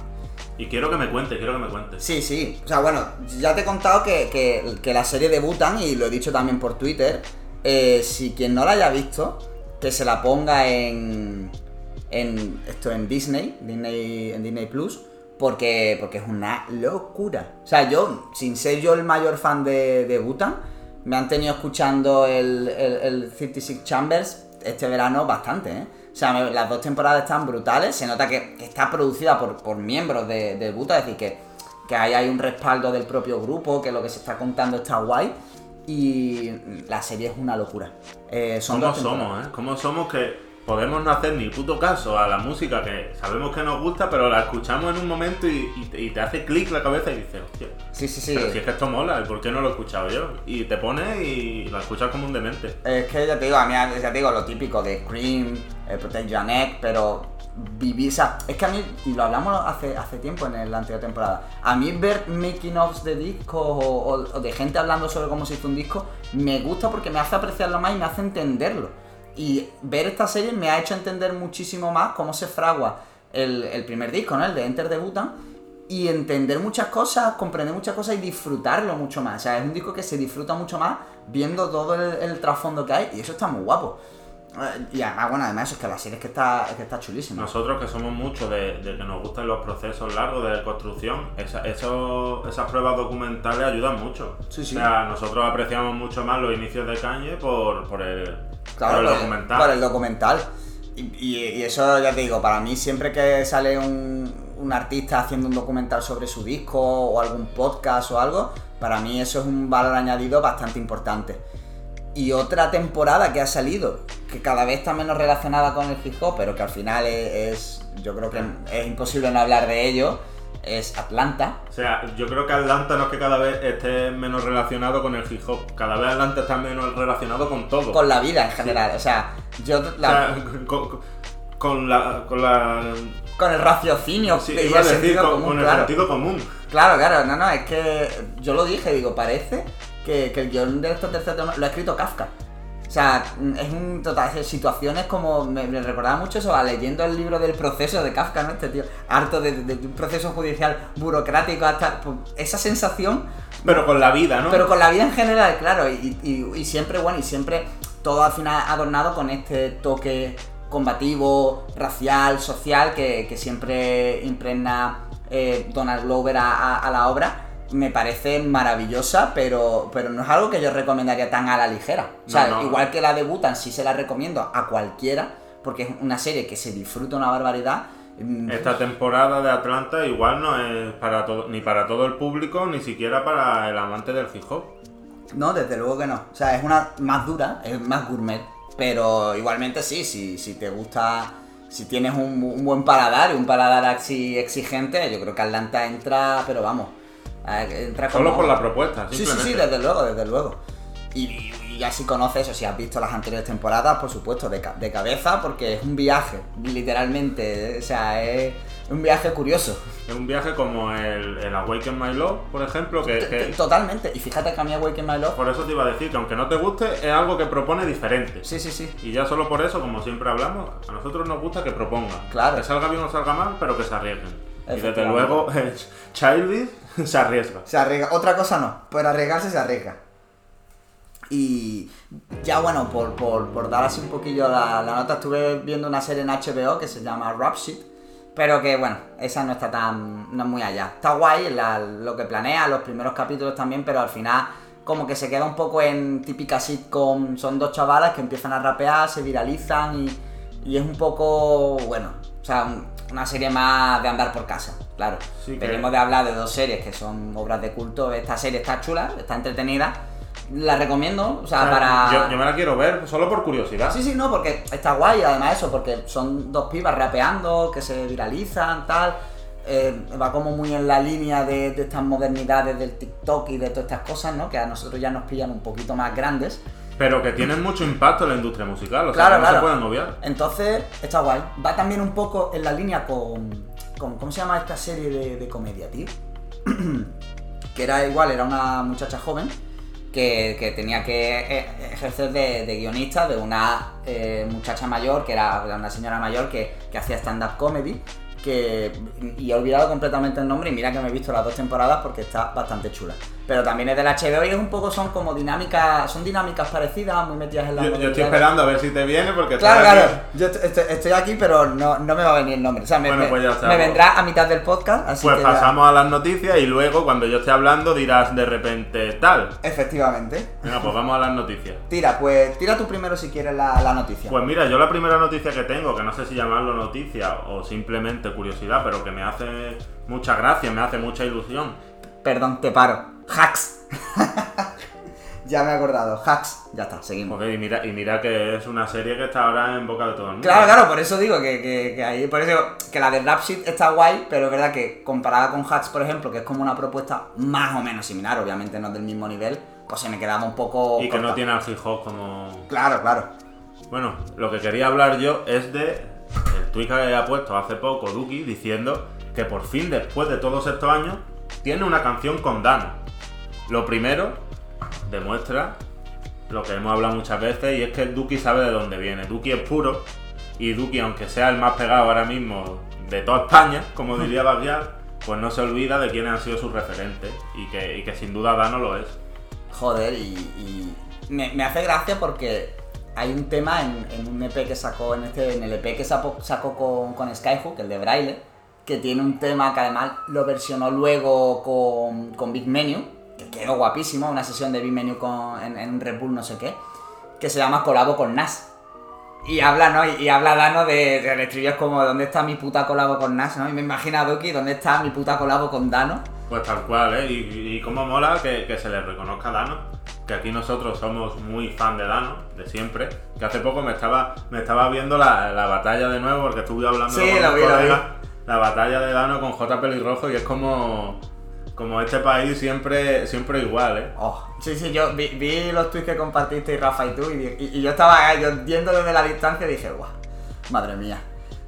Y quiero que me cuentes, quiero que me cuentes. Sí, sí. O sea, bueno, ya te he contado que, que- que la serie debutan, y lo he dicho también por Twitter. eh, si quien no la haya visto, que se la ponga en. en esto en Disney, Disney en Disney Plus. Porque, porque es una locura. O sea, yo, sin ser yo el mayor fan de, de Butan, me han tenido escuchando el, el, el 56 Chambers este verano bastante, ¿eh? O sea, me- las dos temporadas están brutales. Se nota que, que está producida por, por miembros de, de Butan, es decir, que, que ahí hay un respaldo del propio grupo, que lo que se está contando está guay. Y la serie es una locura. Eh, son ¿Cómo dos somos, eh? ¿Cómo somos que podemos no hacer ni puto caso a la música que sabemos que nos gusta, pero la escuchamos en un momento y, y te, y te hace clic la cabeza y dices, hostia, Sí, sí, sí. pero si es que esto mola, ¿y ¿por qué no lo he escuchado yo? Y te pones y la escuchas como un demente. Es que ya te digo, a mí ya te digo lo típico de Cream, eh, Protect Your Neck, pero vivir, o sea, es que a mí, y lo hablamos hace, hace tiempo en la anterior temporada, a mí ver making ofs de discos o, o- o de gente hablando sobre cómo se hizo un disco, me gusta porque me hace apreciarlo más y me hace entenderlo. Y ver esta serie me ha hecho entender muchísimo más cómo se fragua el, el primer disco, ¿no? El de Enter the Butan. Y entender muchas cosas, comprender muchas cosas y disfrutarlo mucho más. O sea, es un disco que se disfruta mucho más viendo todo el, el trasfondo que hay y eso está muy guapo. Eh, Y además, bueno, además eso es que la serie es que está, es que está chulísima. Nosotros que somos muchos de, de que nos gustan los procesos largos de construcción, esa- eso- esas pruebas documentales ayudan mucho. Sí, sí. O sea, nosotros apreciamos mucho más los inicios de Kanye por, por el, Claro, por el documental. por el documental. Y, y- y eso ya te digo, para mí siempre que sale un, un artista haciendo un documental sobre su disco o algún podcast o algo, para mí eso es un valor añadido bastante importante. Y otra temporada que ha salido, que cada vez está menos relacionada con el hip hop, pero que al final es, es- yo creo que es imposible no hablar de ello, es Atlanta. O sea, yo creo que Atlanta no es que cada vez esté menos relacionado con el hip hop, cada vez Atlanta está menos relacionado con todo. Con la vida en general, o sea, yo O la- sea, con, con- con la, con la con el raciocinio sí, y iba a el decir, sentido con, común, con el claro. sentido común. Claro, claro, no, no, es que yo lo dije, digo, parece que, que el guion de estos tercer tomo lo ha escrito Kafka. O sea, es un total situaciones como. Me, me recordaba mucho eso a leyendo el libro del proceso de Kafka, ¿no? Este tío, harto de, de- de un proceso judicial burocrático hasta. pues, esa sensación Pero con la vida, ¿no? pero con la vida en general, claro, y, y- y siempre, bueno, y siempre todo al final adornado con este toque combativo, racial, social, que, que siempre impregna eh, Donald Glover a, a- a la obra. Me parece maravillosa, pero, pero no es algo que yo recomendaría tan a la ligera. O sea, No, no. igual que la de Butan, sí se la recomiendo a cualquiera, porque es una serie que se disfruta una barbaridad. Mm, Esta temporada de Atlanta igual no es para todo, ni para todo el público, ni siquiera para el amante del hip hop. No, desde luego que no. O sea, es una más dura, es más gourmet. Pero igualmente sí, si, si te gusta, si tienes un, un buen paladar y un paladar así exigente, yo creo que Atlanta entra, pero vamos, eh, entra Solo como- por la propuesta, Sí, sí, sí, desde luego, desde luego. Y, y- si conoces o si has visto las anteriores temporadas, por supuesto, de, ca- de cabeza, porque es un viaje, literalmente. O sea, es un viaje curioso. Es un viaje como el, el Awaken My Love, por ejemplo, que, que- Totalmente. Y fíjate que a mí Awaken My Love... por eso te iba a decir que aunque no te guste, es algo que propone diferente. Sí, sí, sí. Y ya solo por eso, como siempre hablamos, a nosotros nos gusta que propongan. Claro. Que salga bien o salga mal, pero que se arriesguen. Y desde luego, Childish se arriesga. Se arriesga. Otra cosa no, pero arriesgarse se arriesga. Y ya bueno, por, por, por dar así un poquillo la, la nota, estuve viendo una serie en HBO que se llama Rap pero que bueno, esa no está tan, no es muy allá. Está guay lo que planea, los primeros capítulos también, pero al final como que se queda un poco en típica sitcom, son dos chavalas que empiezan a rapear, se viralizan y, y es un poco, bueno, o sea, una serie más de andar por casa, claro. Sí que- Venimos de hablar de dos series que son obras de culto, esta serie está chula, está entretenida, la recomiendo, o sea, O sea, para... yo, yo me la quiero ver solo por curiosidad. Sí, sí, no, porque está guay, además eso, porque son dos pibas rapeando, que se viralizan, tal. eh, va como muy en la línea de, de estas modernidades del TikTok y de todas estas cosas, ¿no? Que a nosotros ya nos pillan un poquito más grandes. Pero que tienen mucho impacto en la industria musical, o sea, Claro, que no claro. se pueden obviar. Entonces, está guay. Va también un poco en la línea con. con ¿Cómo se llama esta serie de, de comedia, tío? que era igual, era una muchacha joven que, que tenía que eh, ejercer de, de guionista de una eh, muchacha mayor, que era una señora mayor que, que hacía stand-up comedy. Que, y he olvidado completamente el nombre y mira que me he visto las dos temporadas porque está bastante chula. Pero también es del HBO y es un poco, son como dinámicas, son dinámicas parecidas, muy metidas en la Yo, yo estoy esperando a ver si te viene porque Claro, claro. Yo est- estoy, estoy aquí, pero no, no me va a venir el nombre. O sea, me, Bueno, pues ya está, me pues. vendrá a mitad del podcast, así Pues que ya- pasamos a las noticias y luego cuando yo esté hablando dirás de repente tal. Efectivamente. Venga, pues vamos a las noticias. Tira, pues tira tú primero si quieres la, la noticia. Pues mira, yo la primera noticia que tengo, que no sé si llamarlo noticia o simplemente curiosidad, pero que me hace mucha gracia, me hace mucha ilusión. Perdón, te paro. Hacks. ya me he acordado. Hacks. Ya está, seguimos. Ok, y mira, y mira que es una serie que está ahora en boca de todo el mundo. Claro, claro, por eso digo que, que, que ahí, por eso digo que la de Rhapsody está guay, pero es verdad que comparada con Hacks, por ejemplo, que es como una propuesta más o menos similar, obviamente no del mismo nivel, pues se me quedaba un poco. Y que no tiene al hip hop como... Claro, claro. Bueno, lo que quería hablar yo es de el tweet que había puesto hace poco Duki diciendo que por fin, después de todos estos años, tiene una canción con Dano. Lo primero, demuestra lo que hemos hablado muchas veces y es que el Duki sabe de dónde viene. Duki es puro y Duki, aunque sea el más pegado ahora mismo de toda España, como diría Baguiar, pues no se olvida de quiénes han sido sus referentes y que, y que sin duda Dano lo es. Joder, y, y me, me hace gracia porque hay un tema en, en un EP que sacó, en este en el EP que sacó, sacó con, con Skyhook, el de Braille, que tiene un tema que además lo versionó luego con, con Big Menu, quedó guapísimo, una sesión de Big Menu con, en, en Red Bull no sé qué, que se llama Colabo con Nas. Y habla, ¿no? Y, y habla Dano de, de el estribillo es como ¿dónde está mi puta colabo con Nas? ¿no? Y me imagino a Duki, ¿dónde está mi puta colabo con Dano? Pues tal cual, ¿eh? Y, y cómo mola que, que se le reconozca a Dano. Que aquí nosotros somos muy fan de Dano, de siempre. Que hace poco me estaba, me estaba viendo la, la batalla de nuevo, porque estuve hablando Sí, con lo un vi, colega, vi. La batalla de Dano con J. Pelirrojo y es como. Como este país siempre, siempre igual, ¿eh? Oh, sí, sí, yo vi, los tweets que compartiste Rafa y tú y, y- y yo estaba yo viendo desde la distancia y dije, guau, madre mía.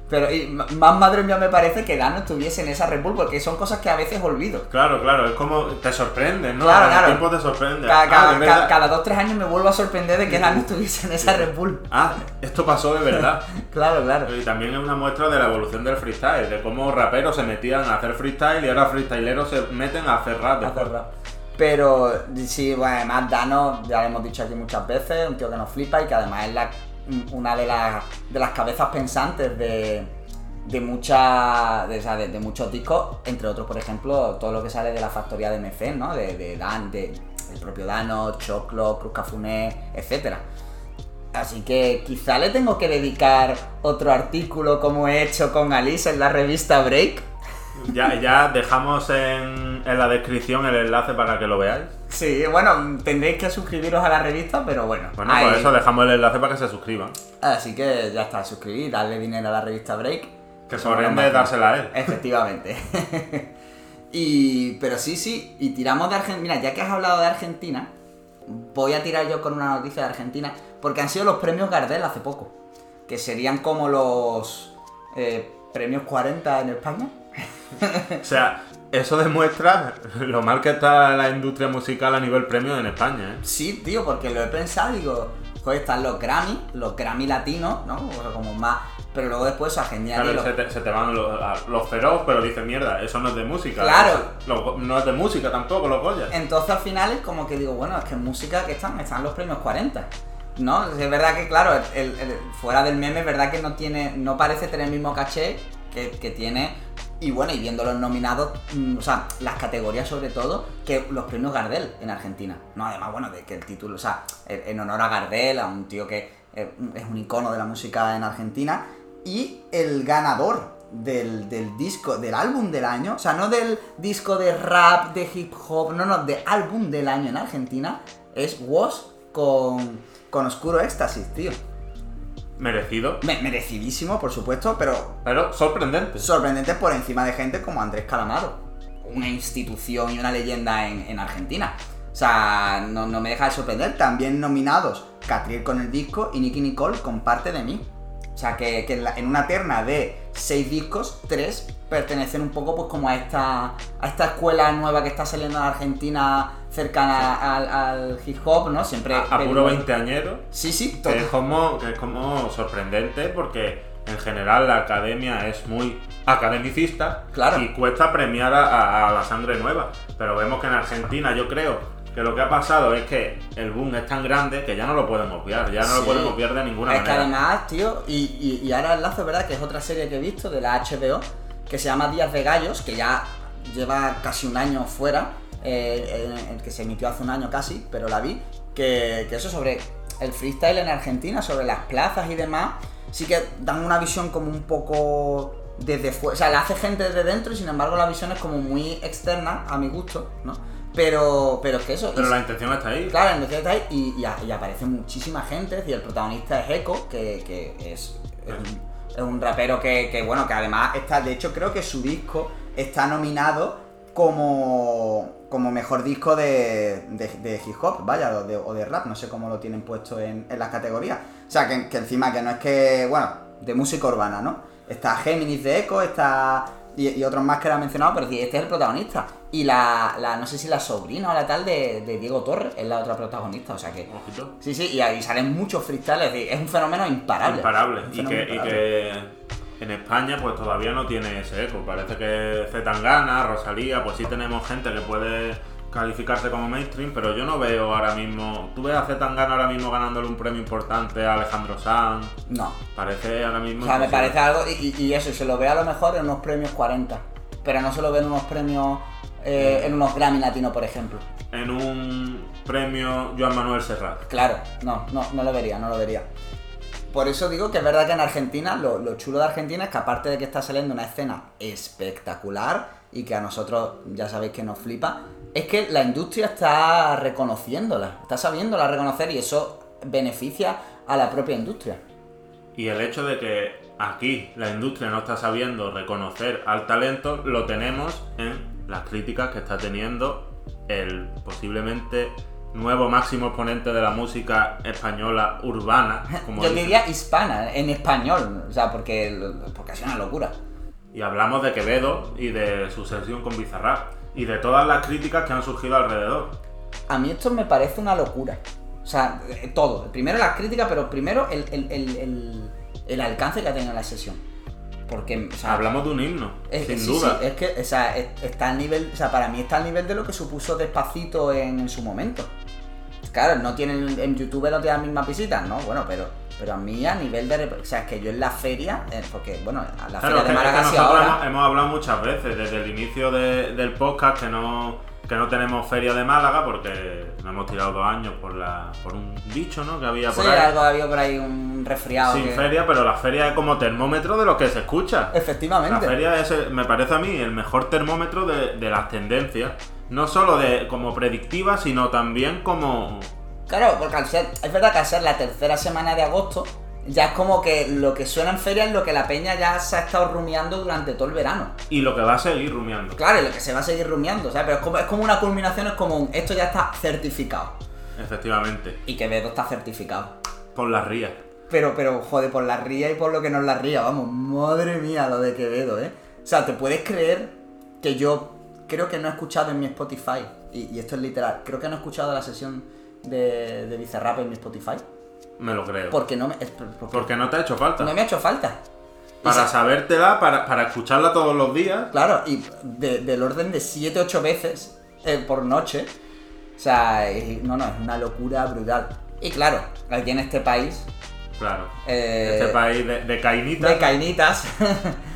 Pero y más madre mía me parece que Dano estuviese en esa Red Bull, porque son cosas que a veces olvido. Claro, claro, es como te sorprende, ¿no? Claro, claro. tiempo te sorprende. Cada, Ah, cada, cada- cada dos tres años me vuelvo a sorprender de que Dano estuviese en esa Red Bull. Ah, esto pasó de verdad. Claro, claro. Y también es una muestra de la evolución del freestyle, de cómo raperos se metían a hacer freestyle y ahora freestyleros se meten a hacer rap. Hacer rap. Pero sí, bueno, además Dano, ya lo hemos dicho aquí muchas veces, un tío que nos flipa y que además es la- una de las, de las cabezas pensantes de, de, muchas de, de- muchos discos, entre otros, por ejemplo, todo lo que sale de la factoría de MC, ¿no? De, de Dan, de el propio Dano, Choclo, Cruz Cafuné, etcétera. Así que quizá le tengo que dedicar otro artículo como he hecho con Alice en la revista Break. Ya, ya dejamos en, en la descripción el enlace para que lo veáis. Sí, bueno, tendréis que suscribiros a la revista, pero bueno. Bueno, ahí- por eso dejamos el enlace para que se suscriban. Así que ya está, suscribir, darle dinero a la revista Break. Que Somos por los ende máximos. dársela a él. Efectivamente. y, pero sí, sí, y tiramos de Argentina. Mira, ya que has hablado de Argentina, voy a tirar yo con una noticia de Argentina, porque han sido los premios Gardel hace poco, que serían como los eh, premios 40 en España. O sea, eso demuestra lo mal que está la industria musical a nivel premio en España, ¿eh? Sí, tío, porque lo he pensado, digo, joder, están los Grammy, los Grammy latinos, ¿no? O sea, como más. Pero luego después a genial. Claro, se te, se te van los, los feroz, pero dicen, mierda, eso no es de música. Claro. Eso- los- no es de música tampoco, los Goya. Entonces al final es como que digo, bueno, es que en música que están, están los premios 40. ¿No? Es verdad que, claro, el- el- fuera del meme, es verdad que no tiene. no parece tener el mismo caché que, que tiene. Y bueno, y viendo los nominados, mm, o sea, las categorías sobre todo, que los premios Gardel en Argentina. No, además, bueno, de que el título, o sea, en honor a Gardel, a un tío que eh, es un icono de la música en Argentina. Y el ganador del, del disco, del álbum del año, o sea, no del disco de rap, de hip hop, no, no, de álbum del año en Argentina, es Was con, con Oscuro Éxtasis, tío. Merecido, Me- merecidísimo, por supuesto, pero pero sorprendente. sorprendente por encima de gente como Andrés Calamaro, una institución y una leyenda en, en Argentina. O sea, no, no me deja de sorprender. También nominados Catriel con el disco y Nicky Nicole con parte de mí. O sea, que, que en, la- en una terna de seis discos, tres pertenecen un poco pues como a esta, a esta escuela nueva que está saliendo en Argentina cercana al, al hip hop, ¿no? Siempre... A, a puro veinteañero. Sí, sí, Que es, todo. como, que es como sorprendente porque en general la academia es muy academicista Claro. y cuesta premiar a, a- a la sangre nueva. Pero vemos que en Argentina yo creo que lo que ha pasado es que el boom es tan grande que ya no lo pueden obviar, ya no Sí. lo pueden obviar de ninguna Es que manera. además, tío, y, y, y ahora enlazo, ¿verdad? Que es otra serie que he visto de la HBO, que se llama Días de Gallos, que ya lleva casi un año fuera, eh, que se emitió hace un año casi, pero la vi, que, que eso sobre el freestyle en Argentina, sobre las plazas y demás, sí que dan una visión como un poco desde fuera, o sea, la hace gente desde dentro y sin embargo la visión es como muy externa, a mi gusto, ¿no? Pero, pero es que eso... Pero y- la intención está ahí. Claro, en el está ahí y, y, a- y aparece muchísima gente, y el protagonista es Echo, que, que es, es, un, es un rapero que, que, bueno, que además está, de hecho creo que su disco está nominado como, como mejor disco de, de, de hip hop, vaya, o de, o de rap, no sé cómo lo tienen puesto en, en las categorías. O sea, que, que encima que no es que, bueno, de música urbana, ¿no? Está Géminis de Echo, está... Y, y otros más que era mencionado, pero sí, este es el protagonista. Y la, la no sé si la sobrina o la tal de, de Diego Torres es la otra protagonista, o sea que... Ojito. Sí, sí, y ahí salen muchos freestyles, es decir, es un fenómeno imparable. Imparable. Un Y que, y imparable. que en España pues todavía no tiene ese eco. Parece que Zetangana, Rosalía, pues sí tenemos gente que puede calificarse como mainstream, pero yo no veo ahora mismo... ¿Tú ves a Zetangana ahora mismo ganándole un premio importante a Alejandro Sanz? No. Parece ahora mismo... O sea, me parece algo, y eso, se lo ve a lo mejor en unos premios 40, pero no se lo ve en unos premios, eh, en unos Grammy Latino, por ejemplo. En un premio Joan Manuel Serrat. Claro, no, no, no lo vería, no lo vería. Por eso digo que es verdad que en Argentina, lo, lo chulo de Argentina es que aparte de que está saliendo una escena espectacular y que a nosotros ya sabéis que nos flipa, es que la industria está reconociéndola, está sabiéndola reconocer y eso beneficia a la propia industria. Y el hecho de que aquí la industria no está sabiendo reconocer al talento, lo tenemos en las críticas que está teniendo el posiblemente nuevo máximo exponente de la música española urbana. Como Yo diría hispana, en español, o sea, porque, porque sido una locura. Y hablamos de Quevedo y de su sesión con Bizarrap. Y de todas las críticas que han surgido alrededor. A mí esto me parece una locura. O sea, eh, todo. Primero las críticas, pero primero el, el- el- el- el alcance que ha tenido la sesión. Porque, o sea, Hablamos de un himno, es- sin sí, duda. sí, es que, o sea, es- está al nivel, o sea, para mí está al nivel de lo que supuso Despacito en, en su momento. Claro, no tienen, en YouTube no tiene las mismas visitas, ¿no? Bueno, pero, pero a mí a nivel de, o sea, es que yo en la feria, eh, porque, bueno, a la Claro, feria es de es que Málaga ahora, hemos, hemos hablado muchas veces desde el inicio de- del podcast que no, que no tenemos feria de Málaga porque nos hemos tirado dos años por la por un bicho ¿no? que había sí, ahí. algo había por ahí un resfriado. Sin que- feria, pero la feria es como termómetro de lo que se escucha. La Efectivamente. feria es, el- me parece a mí, el mejor termómetro de, de las tendencias. No solo de como predictiva, sino también como... Claro, porque al ser, es verdad que al ser la tercera semana de agosto, ya es como que lo que suena en feria es lo que la peña ya se ha estado rumiando durante todo el verano. Y lo que va a seguir rumiando. Claro, y lo que se va a seguir rumiando, ¿sabes? Pero es como, es como una culminación, es como un, esto ya está certificado. Efectivamente. Y Quevedo está certificado. Por las rías. Pero, pero, joder, por la ría y por lo que no es la ría, vamos, madre mía lo de Quevedo, ¿eh? O sea, ¿te puedes creer que yo creo que no he escuchado en mi Spotify, y, y esto es literal, creo que no he escuchado la sesión de, de Bizarrap en mi Spotify? Me lo creo. Porque no me... porque Porque no te ha hecho falta. no me ha hecho falta. Para sabértela, para, para escucharla todos los días. Claro, y de- del orden de 7-8 veces eh, por noche. O sea, es- no, no, es una locura brutal. Y claro, aquí en este país, Claro. eh, Este país de, de cainitas. de cainitas,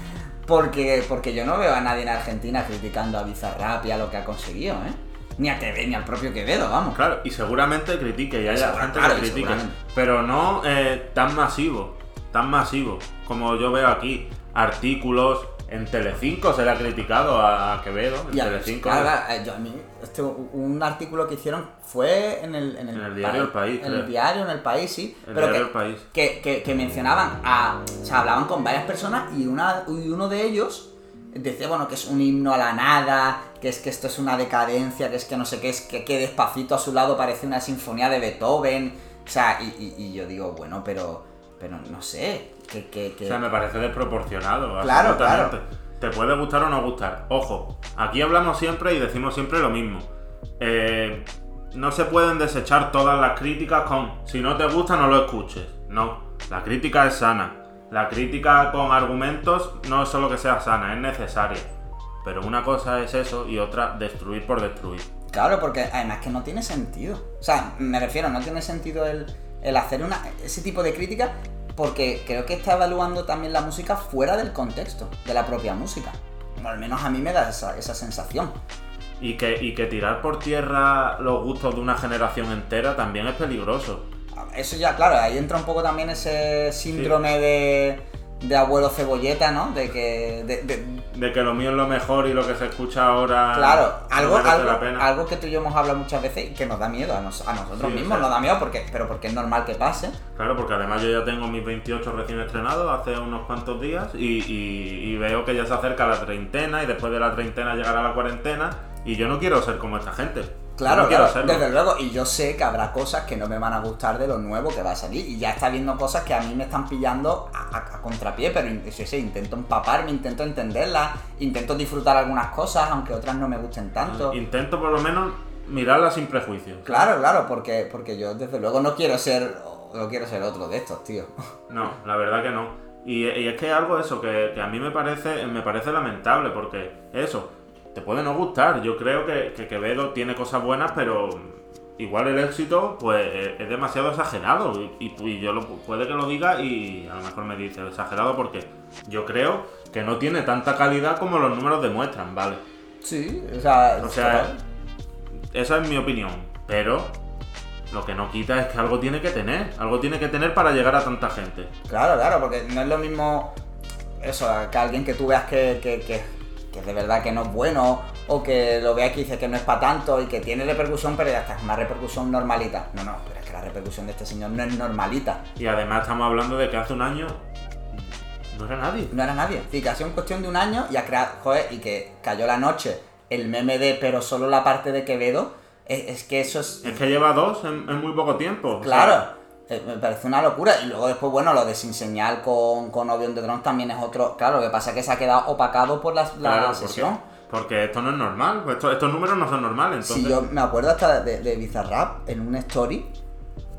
porque, porque yo no veo a nadie en Argentina criticando a Bizarrap y a lo que ha conseguido, ¿eh? Ni a Quevedo, ni al propio Quevedo, vamos. Claro, y seguramente critique, y haya gente claro, que critique. Pero no eh, tan masivo, tan masivo. Como yo veo aquí, artículos. En Telecinco se le ha criticado a Quevedo. En Y a- Telecinco. eh, yo a mí, este, un artículo que hicieron fue en el, en el, En el diario El País, En el diario, en el país, sí. El pero diario que, El País. Que, que- que mencionaban a. O sea, hablaban con varias personas y, una, y uno de ellos decía, bueno, que es un himno a la nada, que es que esto es una decadencia, que es que no sé qué, es que, que despacito a su lado parece una sinfonía de Beethoven. O sea, y, y- y yo digo, bueno, pero. Pero no sé. Que, que, que- O sea, me parece desproporcionado. Claro, absolutamente. Te puede gustar o no gustar. Ojo, aquí hablamos siempre y decimos siempre lo mismo. Eh, no se pueden desechar todas las críticas con si no te gusta no lo escuches. No, la crítica es sana. La crítica con argumentos no es solo que sea sana, es necesaria. Pero una cosa es eso y otra destruir por destruir. Claro, porque además que no tiene sentido. O sea, me refiero, no tiene sentido el, el hacer una, ese tipo de crítica porque creo que está evaluando también la música fuera del contexto de la propia música. Al menos a mí me da esa, esa sensación. Y que, y que tirar por tierra los gustos de una generación entera también es peligroso. Eso ya, claro, ahí entra un poco también ese síndrome de, de abuelo cebolleta, ¿no? De que... de- de- De que lo mío es lo mejor y lo que se escucha ahora. claro, algo, merece algo, la pena. algo que tú y yo hemos hablado muchas veces y que nos da miedo a, nos- a nosotros Sí, mismos, nos da miedo porque, pero porque es normal que pase. Claro, porque además yo ya tengo mis 28 recién estrenados hace unos cuantos días y, y- y veo que ya se acerca la treintena y después de la treintena llegará la cuarentena y yo no quiero ser como esta gente. Claro, no claro, desde luego. Y yo sé que habrá cosas que no me van a gustar de lo nuevo que va a salir. Y ya está viendo cosas que a mí me están pillando a, a- a contrapié, pero sí, sí, intento empaparme, intento entenderlas, intento disfrutar algunas cosas, aunque otras no me gusten tanto. Intento por lo menos mirarla sin prejuicios. Claro, claro, porque, porque yo desde luego no quiero ser. No quiero ser otro de estos, tío. No, la verdad que no. Y, y es que algo eso que, que a mí me parece, me parece lamentable, porque eso, te puede no gustar. Yo creo que, que Quevedo tiene cosas buenas, pero igual el éxito pues es- es demasiado exagerado. Y, y- y yo lo, puede que lo diga y a lo mejor me dice exagerado porque yo creo que no tiene tanta calidad como los números demuestran, ¿vale? Sí, o sea. O sea, esa es mi opinión. Pero lo que no quita es que algo tiene que tener. Algo tiene que tener para llegar a tanta gente. Claro, claro, porque no es lo mismo eso, que alguien que tú veas que, que, que, que de verdad que no es bueno, o que lo veas que dice que no es para tanto y que tiene repercusión, pero ya está, es una repercusión normalita. No, no, pero es que la repercusión de este señor no es normalita. Y además estamos hablando de que hace un año no era nadie. No era nadie. Sí, que ha sido en cuestión de un año y ha creado, joder, y que cayó la noche el meme de pero solo la parte de Quevedo. Es, es que eso es... Es que lleva dos en, en muy poco tiempo. o sea, Claro, eh, me parece una locura. Y luego después, bueno, lo de sin señal con, con Obi de Drones también es otro... Claro, lo que pasa es que se ha quedado opacado por la, la claro, sesión. Porque, esto no es normal. pues esto- estos números no son normales. Entonces, Si yo me acuerdo hasta de, de Bizarrap en un story.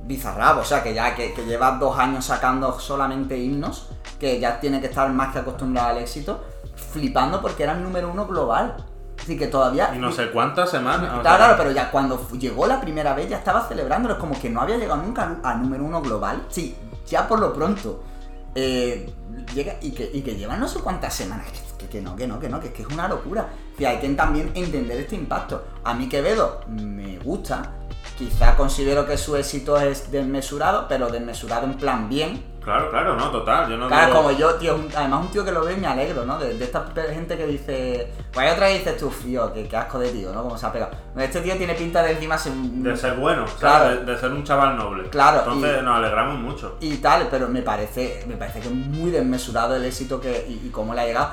Bizarrap, o sea, que ya que, que lleva dos años sacando solamente himnos, que ya tiene que estar más que acostumbrado al éxito, flipando porque era el número uno global. Así que todavía. y no sé cuántas semanas. Claro, pero ya cuando llegó la primera vez ya estaba celebrándolo, es como que no había llegado nunca a número uno global. Sí, ya por lo pronto. eh, llega y que, y que llevan no sé cuántas semanas. Que no, que no, que no, que es que es una locura. Que hay que también entender este impacto. A mí Quevedo me gusta. Quizá considero que su éxito es desmesurado, pero desmesurado en plan bien. Claro, claro, no, total. Yo no Claro, digo- como yo, tío, un- además un tío que lo ve y me alegro, ¿no? De, de esta gente que dice. Pues hay otra que dices tú, tío, que, que asco de tío, ¿no? Como se ha pegado. Este tío tiene pinta de encima ser un- De ser bueno, ¿sabes? Claro. De, de ser un chaval noble. Claro, Entonces y- nos alegramos mucho. y tal, pero me parece, me parece que es muy desmesurado el éxito que, y, y cómo le ha llegado.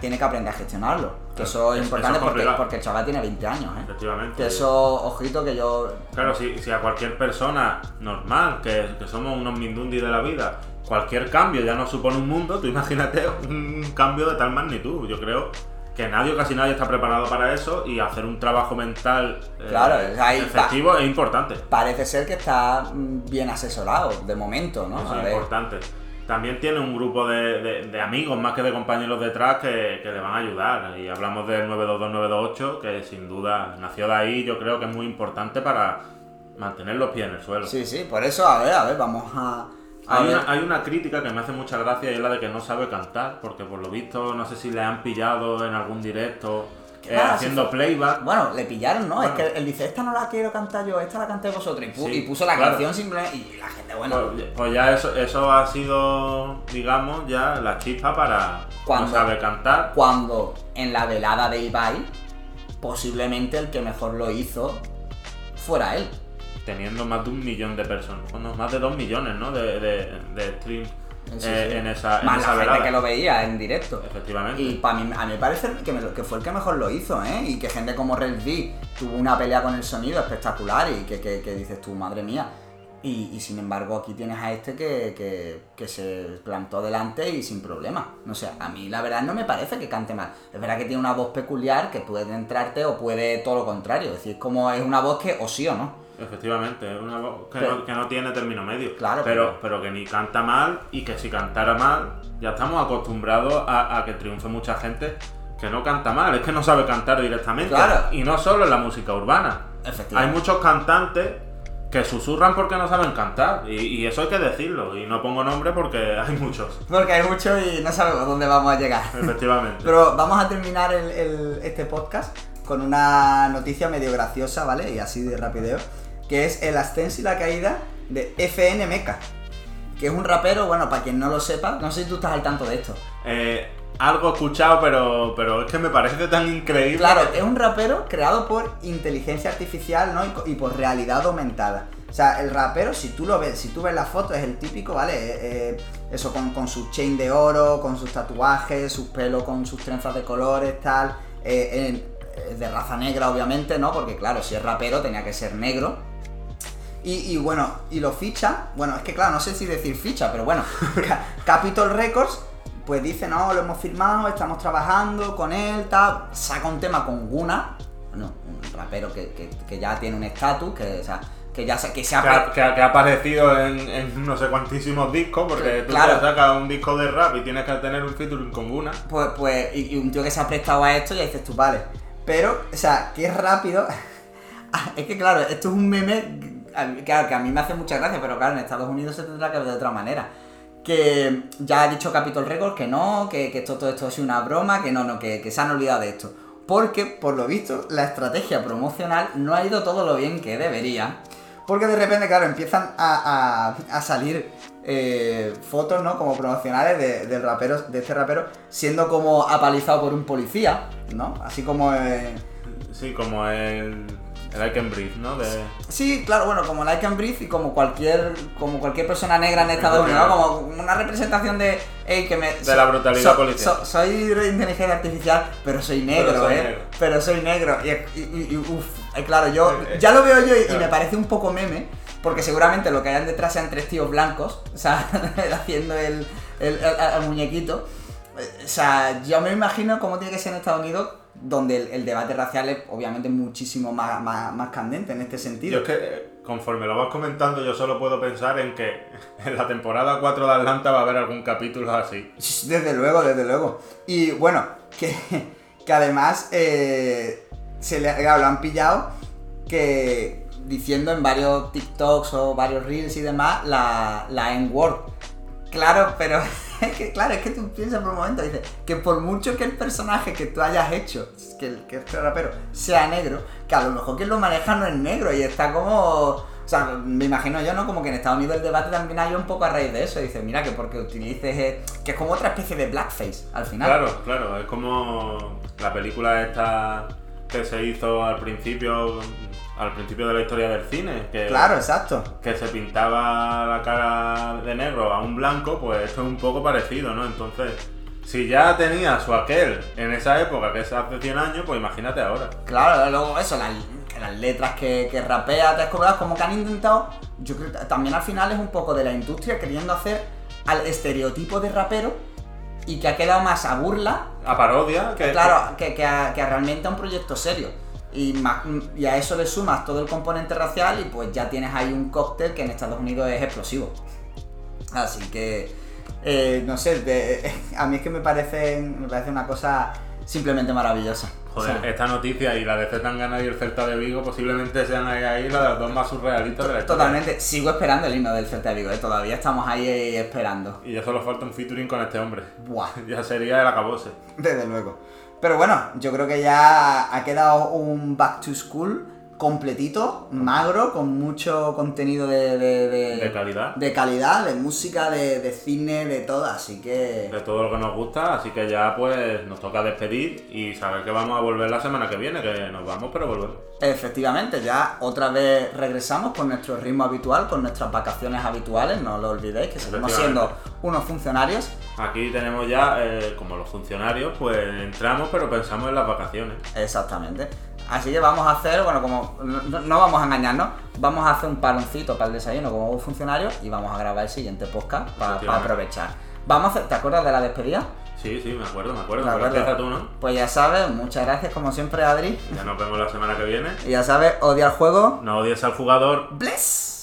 Tiene que aprender a gestionarlo. Que eso es importante eso es porque, el chaval tiene 20 años, ¿eh? Efectivamente. Que eso, ojito, que yo. Claro, si, si a cualquier persona normal, que, que somos unos mindundi de la vida, cualquier cambio ya nos supone un mundo, tú imagínate un cambio de tal magnitud. Yo creo que nadie, casi nadie está preparado para eso y hacer un trabajo mental eh, Claro, efectivo es importante. Parece ser que está mm, bien asesorado, de momento, ¿no? Eso es ver. importante. También tiene un grupo de, de- de amigos más que de compañeros detrás que, que le van a ayudar. Y hablamos del 922-928, que sin duda nació de ahí. Yo creo que es muy importante para mantener los pies en el suelo. Sí, sí, por eso, a ver, a ver, vamos a. a Hay ver. una, hay una crítica que me hace mucha gracia y es la de que no sabe cantar, porque por lo visto no sé si le han pillado en algún directo eh, haciendo playback. Bueno, le pillaron, ¿no? Bueno. Es que él dice, esta no la quiero cantar yo, esta la canté vosotros. Y, pu- Sí, y puso la claro. canción simplemente. Y la gente, bueno. Pues, pues ya eso, eso ha sido, digamos, ya la chispa para Cuando- no sabe cantar. Cuando en la velada de Ibai, posiblemente el que mejor lo hizo fuera él. Teniendo más de un millón de personas, bueno, más de dos millones, ¿no? De, de, de streams Sí, eh, sí. en esa, en Más esa la gente que lo veía en directo. Efectivamente. Y para mí, a mí me parece que, me lo- que fue el que mejor lo hizo, ¿eh? Y que gente como Red V tuvo una pelea con el sonido espectacular y que, que- que dices tú, madre mía. Y, y sin embargo aquí tienes a este que, que- que se plantó delante y sin problema. No sé, a mí la verdad no me parece que cante mal. Es verdad que tiene una voz peculiar que puede entrarte o puede todo lo contrario. Es decir, como es una voz que o sí o no. Efectivamente, es una voz que, Pero- no, que no tiene término medio. Claro, pero, pero- pero que ni canta mal y que si cantara mal, ya estamos acostumbrados a, a que triunfe mucha gente que no canta mal, es que no sabe cantar directamente. Claro. Y no solo en la música urbana. Hay Efectivamente. muchos cantantes que susurran porque no saben cantar. Y, y eso hay que decirlo. Y no pongo nombre porque hay muchos. Porque hay mucho y no sabemos dónde vamos a llegar. Efectivamente. Pero vamos a terminar el- el- este podcast con una noticia medio graciosa, ¿vale? Y así de rapideo. Que es el ascenso y la caída de FN Mecha. Que es un rapero, bueno, para quien no lo sepa, no sé si tú estás al tanto de esto. Eh, algo escuchado, pero, pero es que me parece tan increíble. Claro, es un rapero creado por inteligencia artificial, ¿no? Y, por realidad aumentada. O sea, el rapero, si tú lo ves, si tú ves la foto, es el típico, ¿vale? Eh, eh, eso con, con su chain de oro, con sus tatuajes, sus pelos con sus trenzas de colores, tal. Eh, en- de raza negra, obviamente, ¿no? Porque claro, si es rapero tenía que ser negro. Y, y bueno, y lo ficha, bueno, es que claro, no sé si decir ficha, pero bueno, Ca- Capitol Records, pues dice, no, lo hemos firmado, estamos trabajando con él, tal, saca un tema con Guna, bueno, un rapero que, que- que ya tiene un estatus, que, o sea, que ya se, que se ha... que ha, que ha- aparecido en, en no sé cuantísimos discos, porque tú Claro. sacas un disco de rap y tienes que tener un featuring con una. Pues, pues, y, y un tío que se ha prestado a esto, ya dices tú, vale. Pero, o sea, que es rápido. es que, claro, esto es un meme. Claro, que a mí me hace mucha gracia, pero claro, en Estados Unidos se tendrá que ver de otra manera. Que ya ha dicho Capitol Records que no, que, que esto, todo esto es una broma, que no, no, que, se han olvidado de esto. Porque, por lo visto, la estrategia promocional no ha ido todo lo bien que debería. Porque de repente, claro, empiezan a, a- salir eh, fotos, ¿no? Como promocionales de, rapero, de este rapero siendo como apalizado por un policía, ¿no? Así como... Sí, como el, el I Can Breathe, ¿no? De, Sí, claro, bueno, como Like and Breathe y como cualquier, como cualquier persona negra en Estados Unidos, ¿no? como una representación de, "Ey, que me, De la brutalidad policial. soy de inteligencia artificial, pero soy negro, Pero soy ¿eh? negro. Pero soy negro. Y, y- y- y, uf, Eh, Claro, yo ya lo veo yo y, y me parece un poco meme, porque seguramente lo que hayan detrás sean tres tíos blancos, o sea, haciendo el, el, el- el muñequito. Eh, O sea, yo me imagino cómo tiene que ser en Estados Unidos, donde el, el debate racial es obviamente muchísimo más, más, más candente en este Yo sentido. es que, eh, conforme lo vas comentando, yo solo puedo pensar en que en la temporada 4 de Atlanta va a haber algún capítulo así. Desde luego, desde luego. Y bueno, que, que además eh, se le claro, lo han pillado que diciendo en varios TikToks o varios Reels y demás la, la N-word. Claro, pero es que, claro, es que tú piensas por un momento, dices, que por mucho que el personaje que tú hayas hecho, que el que este rapero sea negro, que a lo mejor quien lo maneja no es negro y está como... O sea, me imagino yo, ¿no? Como que en Estados Unidos el debate también hay un poco a raíz de eso. Dice, mira, que porque utilices... eh, que es como otra especie de blackface, al final. Claro, claro, es como la película esta que se hizo al principio, al principio de la historia del cine, que, Claro, exacto. que se pintaba la cara de negro a un blanco, pues esto es un poco parecido, ¿no? Entonces, si ya tenía su aquel en esa época, que es hace 100 años, pues imagínate ahora. Claro, luego eso, las, las letras que, que rapea, te has cobrado, como que han intentado, yo creo que también al final es un poco de la industria queriendo hacer al estereotipo de rapero y que ha quedado más a burla, A parodia, que claro, que, que, a, que a realmente a un proyecto serio. Y, ma- y a eso le sumas todo el componente racial y pues ya tienes ahí un cóctel que en Estados Unidos es explosivo. Así que, eh, no sé, de- a mí es que me parece, me parece una cosa simplemente maravillosa. O Joder, sea, esta noticia y la de Zetangana y el Celta de Vigo posiblemente sean ahí, ahí las dos más surrealistas de la historia. Totalmente, sigo esperando el himno del Celta de Vigo, ¿eh? todavía estamos ahí esperando. Y ya solo falta un featuring con este hombre. Buah, Ya sería el acabose. desde luego. Pero bueno, yo creo que ya ha quedado un Back to School completito, magro, con mucho contenido de, de, de- De calidad. de calidad, de música, de, de cine, de todo, así que... De todo lo que nos gusta, así que ya pues nos toca despedir y saber que vamos a volver la semana que viene, que nos vamos pero volvemos. Efectivamente, ya otra vez regresamos con nuestro ritmo habitual, con nuestras vacaciones habituales, no lo olvidéis, que seguimos siendo unos funcionarios. Aquí tenemos ya, eh, como los funcionarios, pues entramos pero pensamos en las vacaciones. Exactamente. Así que vamos a hacer, bueno, como no, vamos a engañarnos, vamos a hacer un paloncito para el desayuno como funcionarios y vamos a grabar el siguiente podcast para aprovechar. Vamos a hacer, ¿te acuerdas de la despedida? Sí, sí, me acuerdo, me acuerdo. ¿De Pero acuerdo? tú, ¿no? Pues ya sabes, muchas gracias como siempre Adri. Ya nos vemos la semana que viene. Y ya sabes, odia el juego. No odies al jugador. Bless.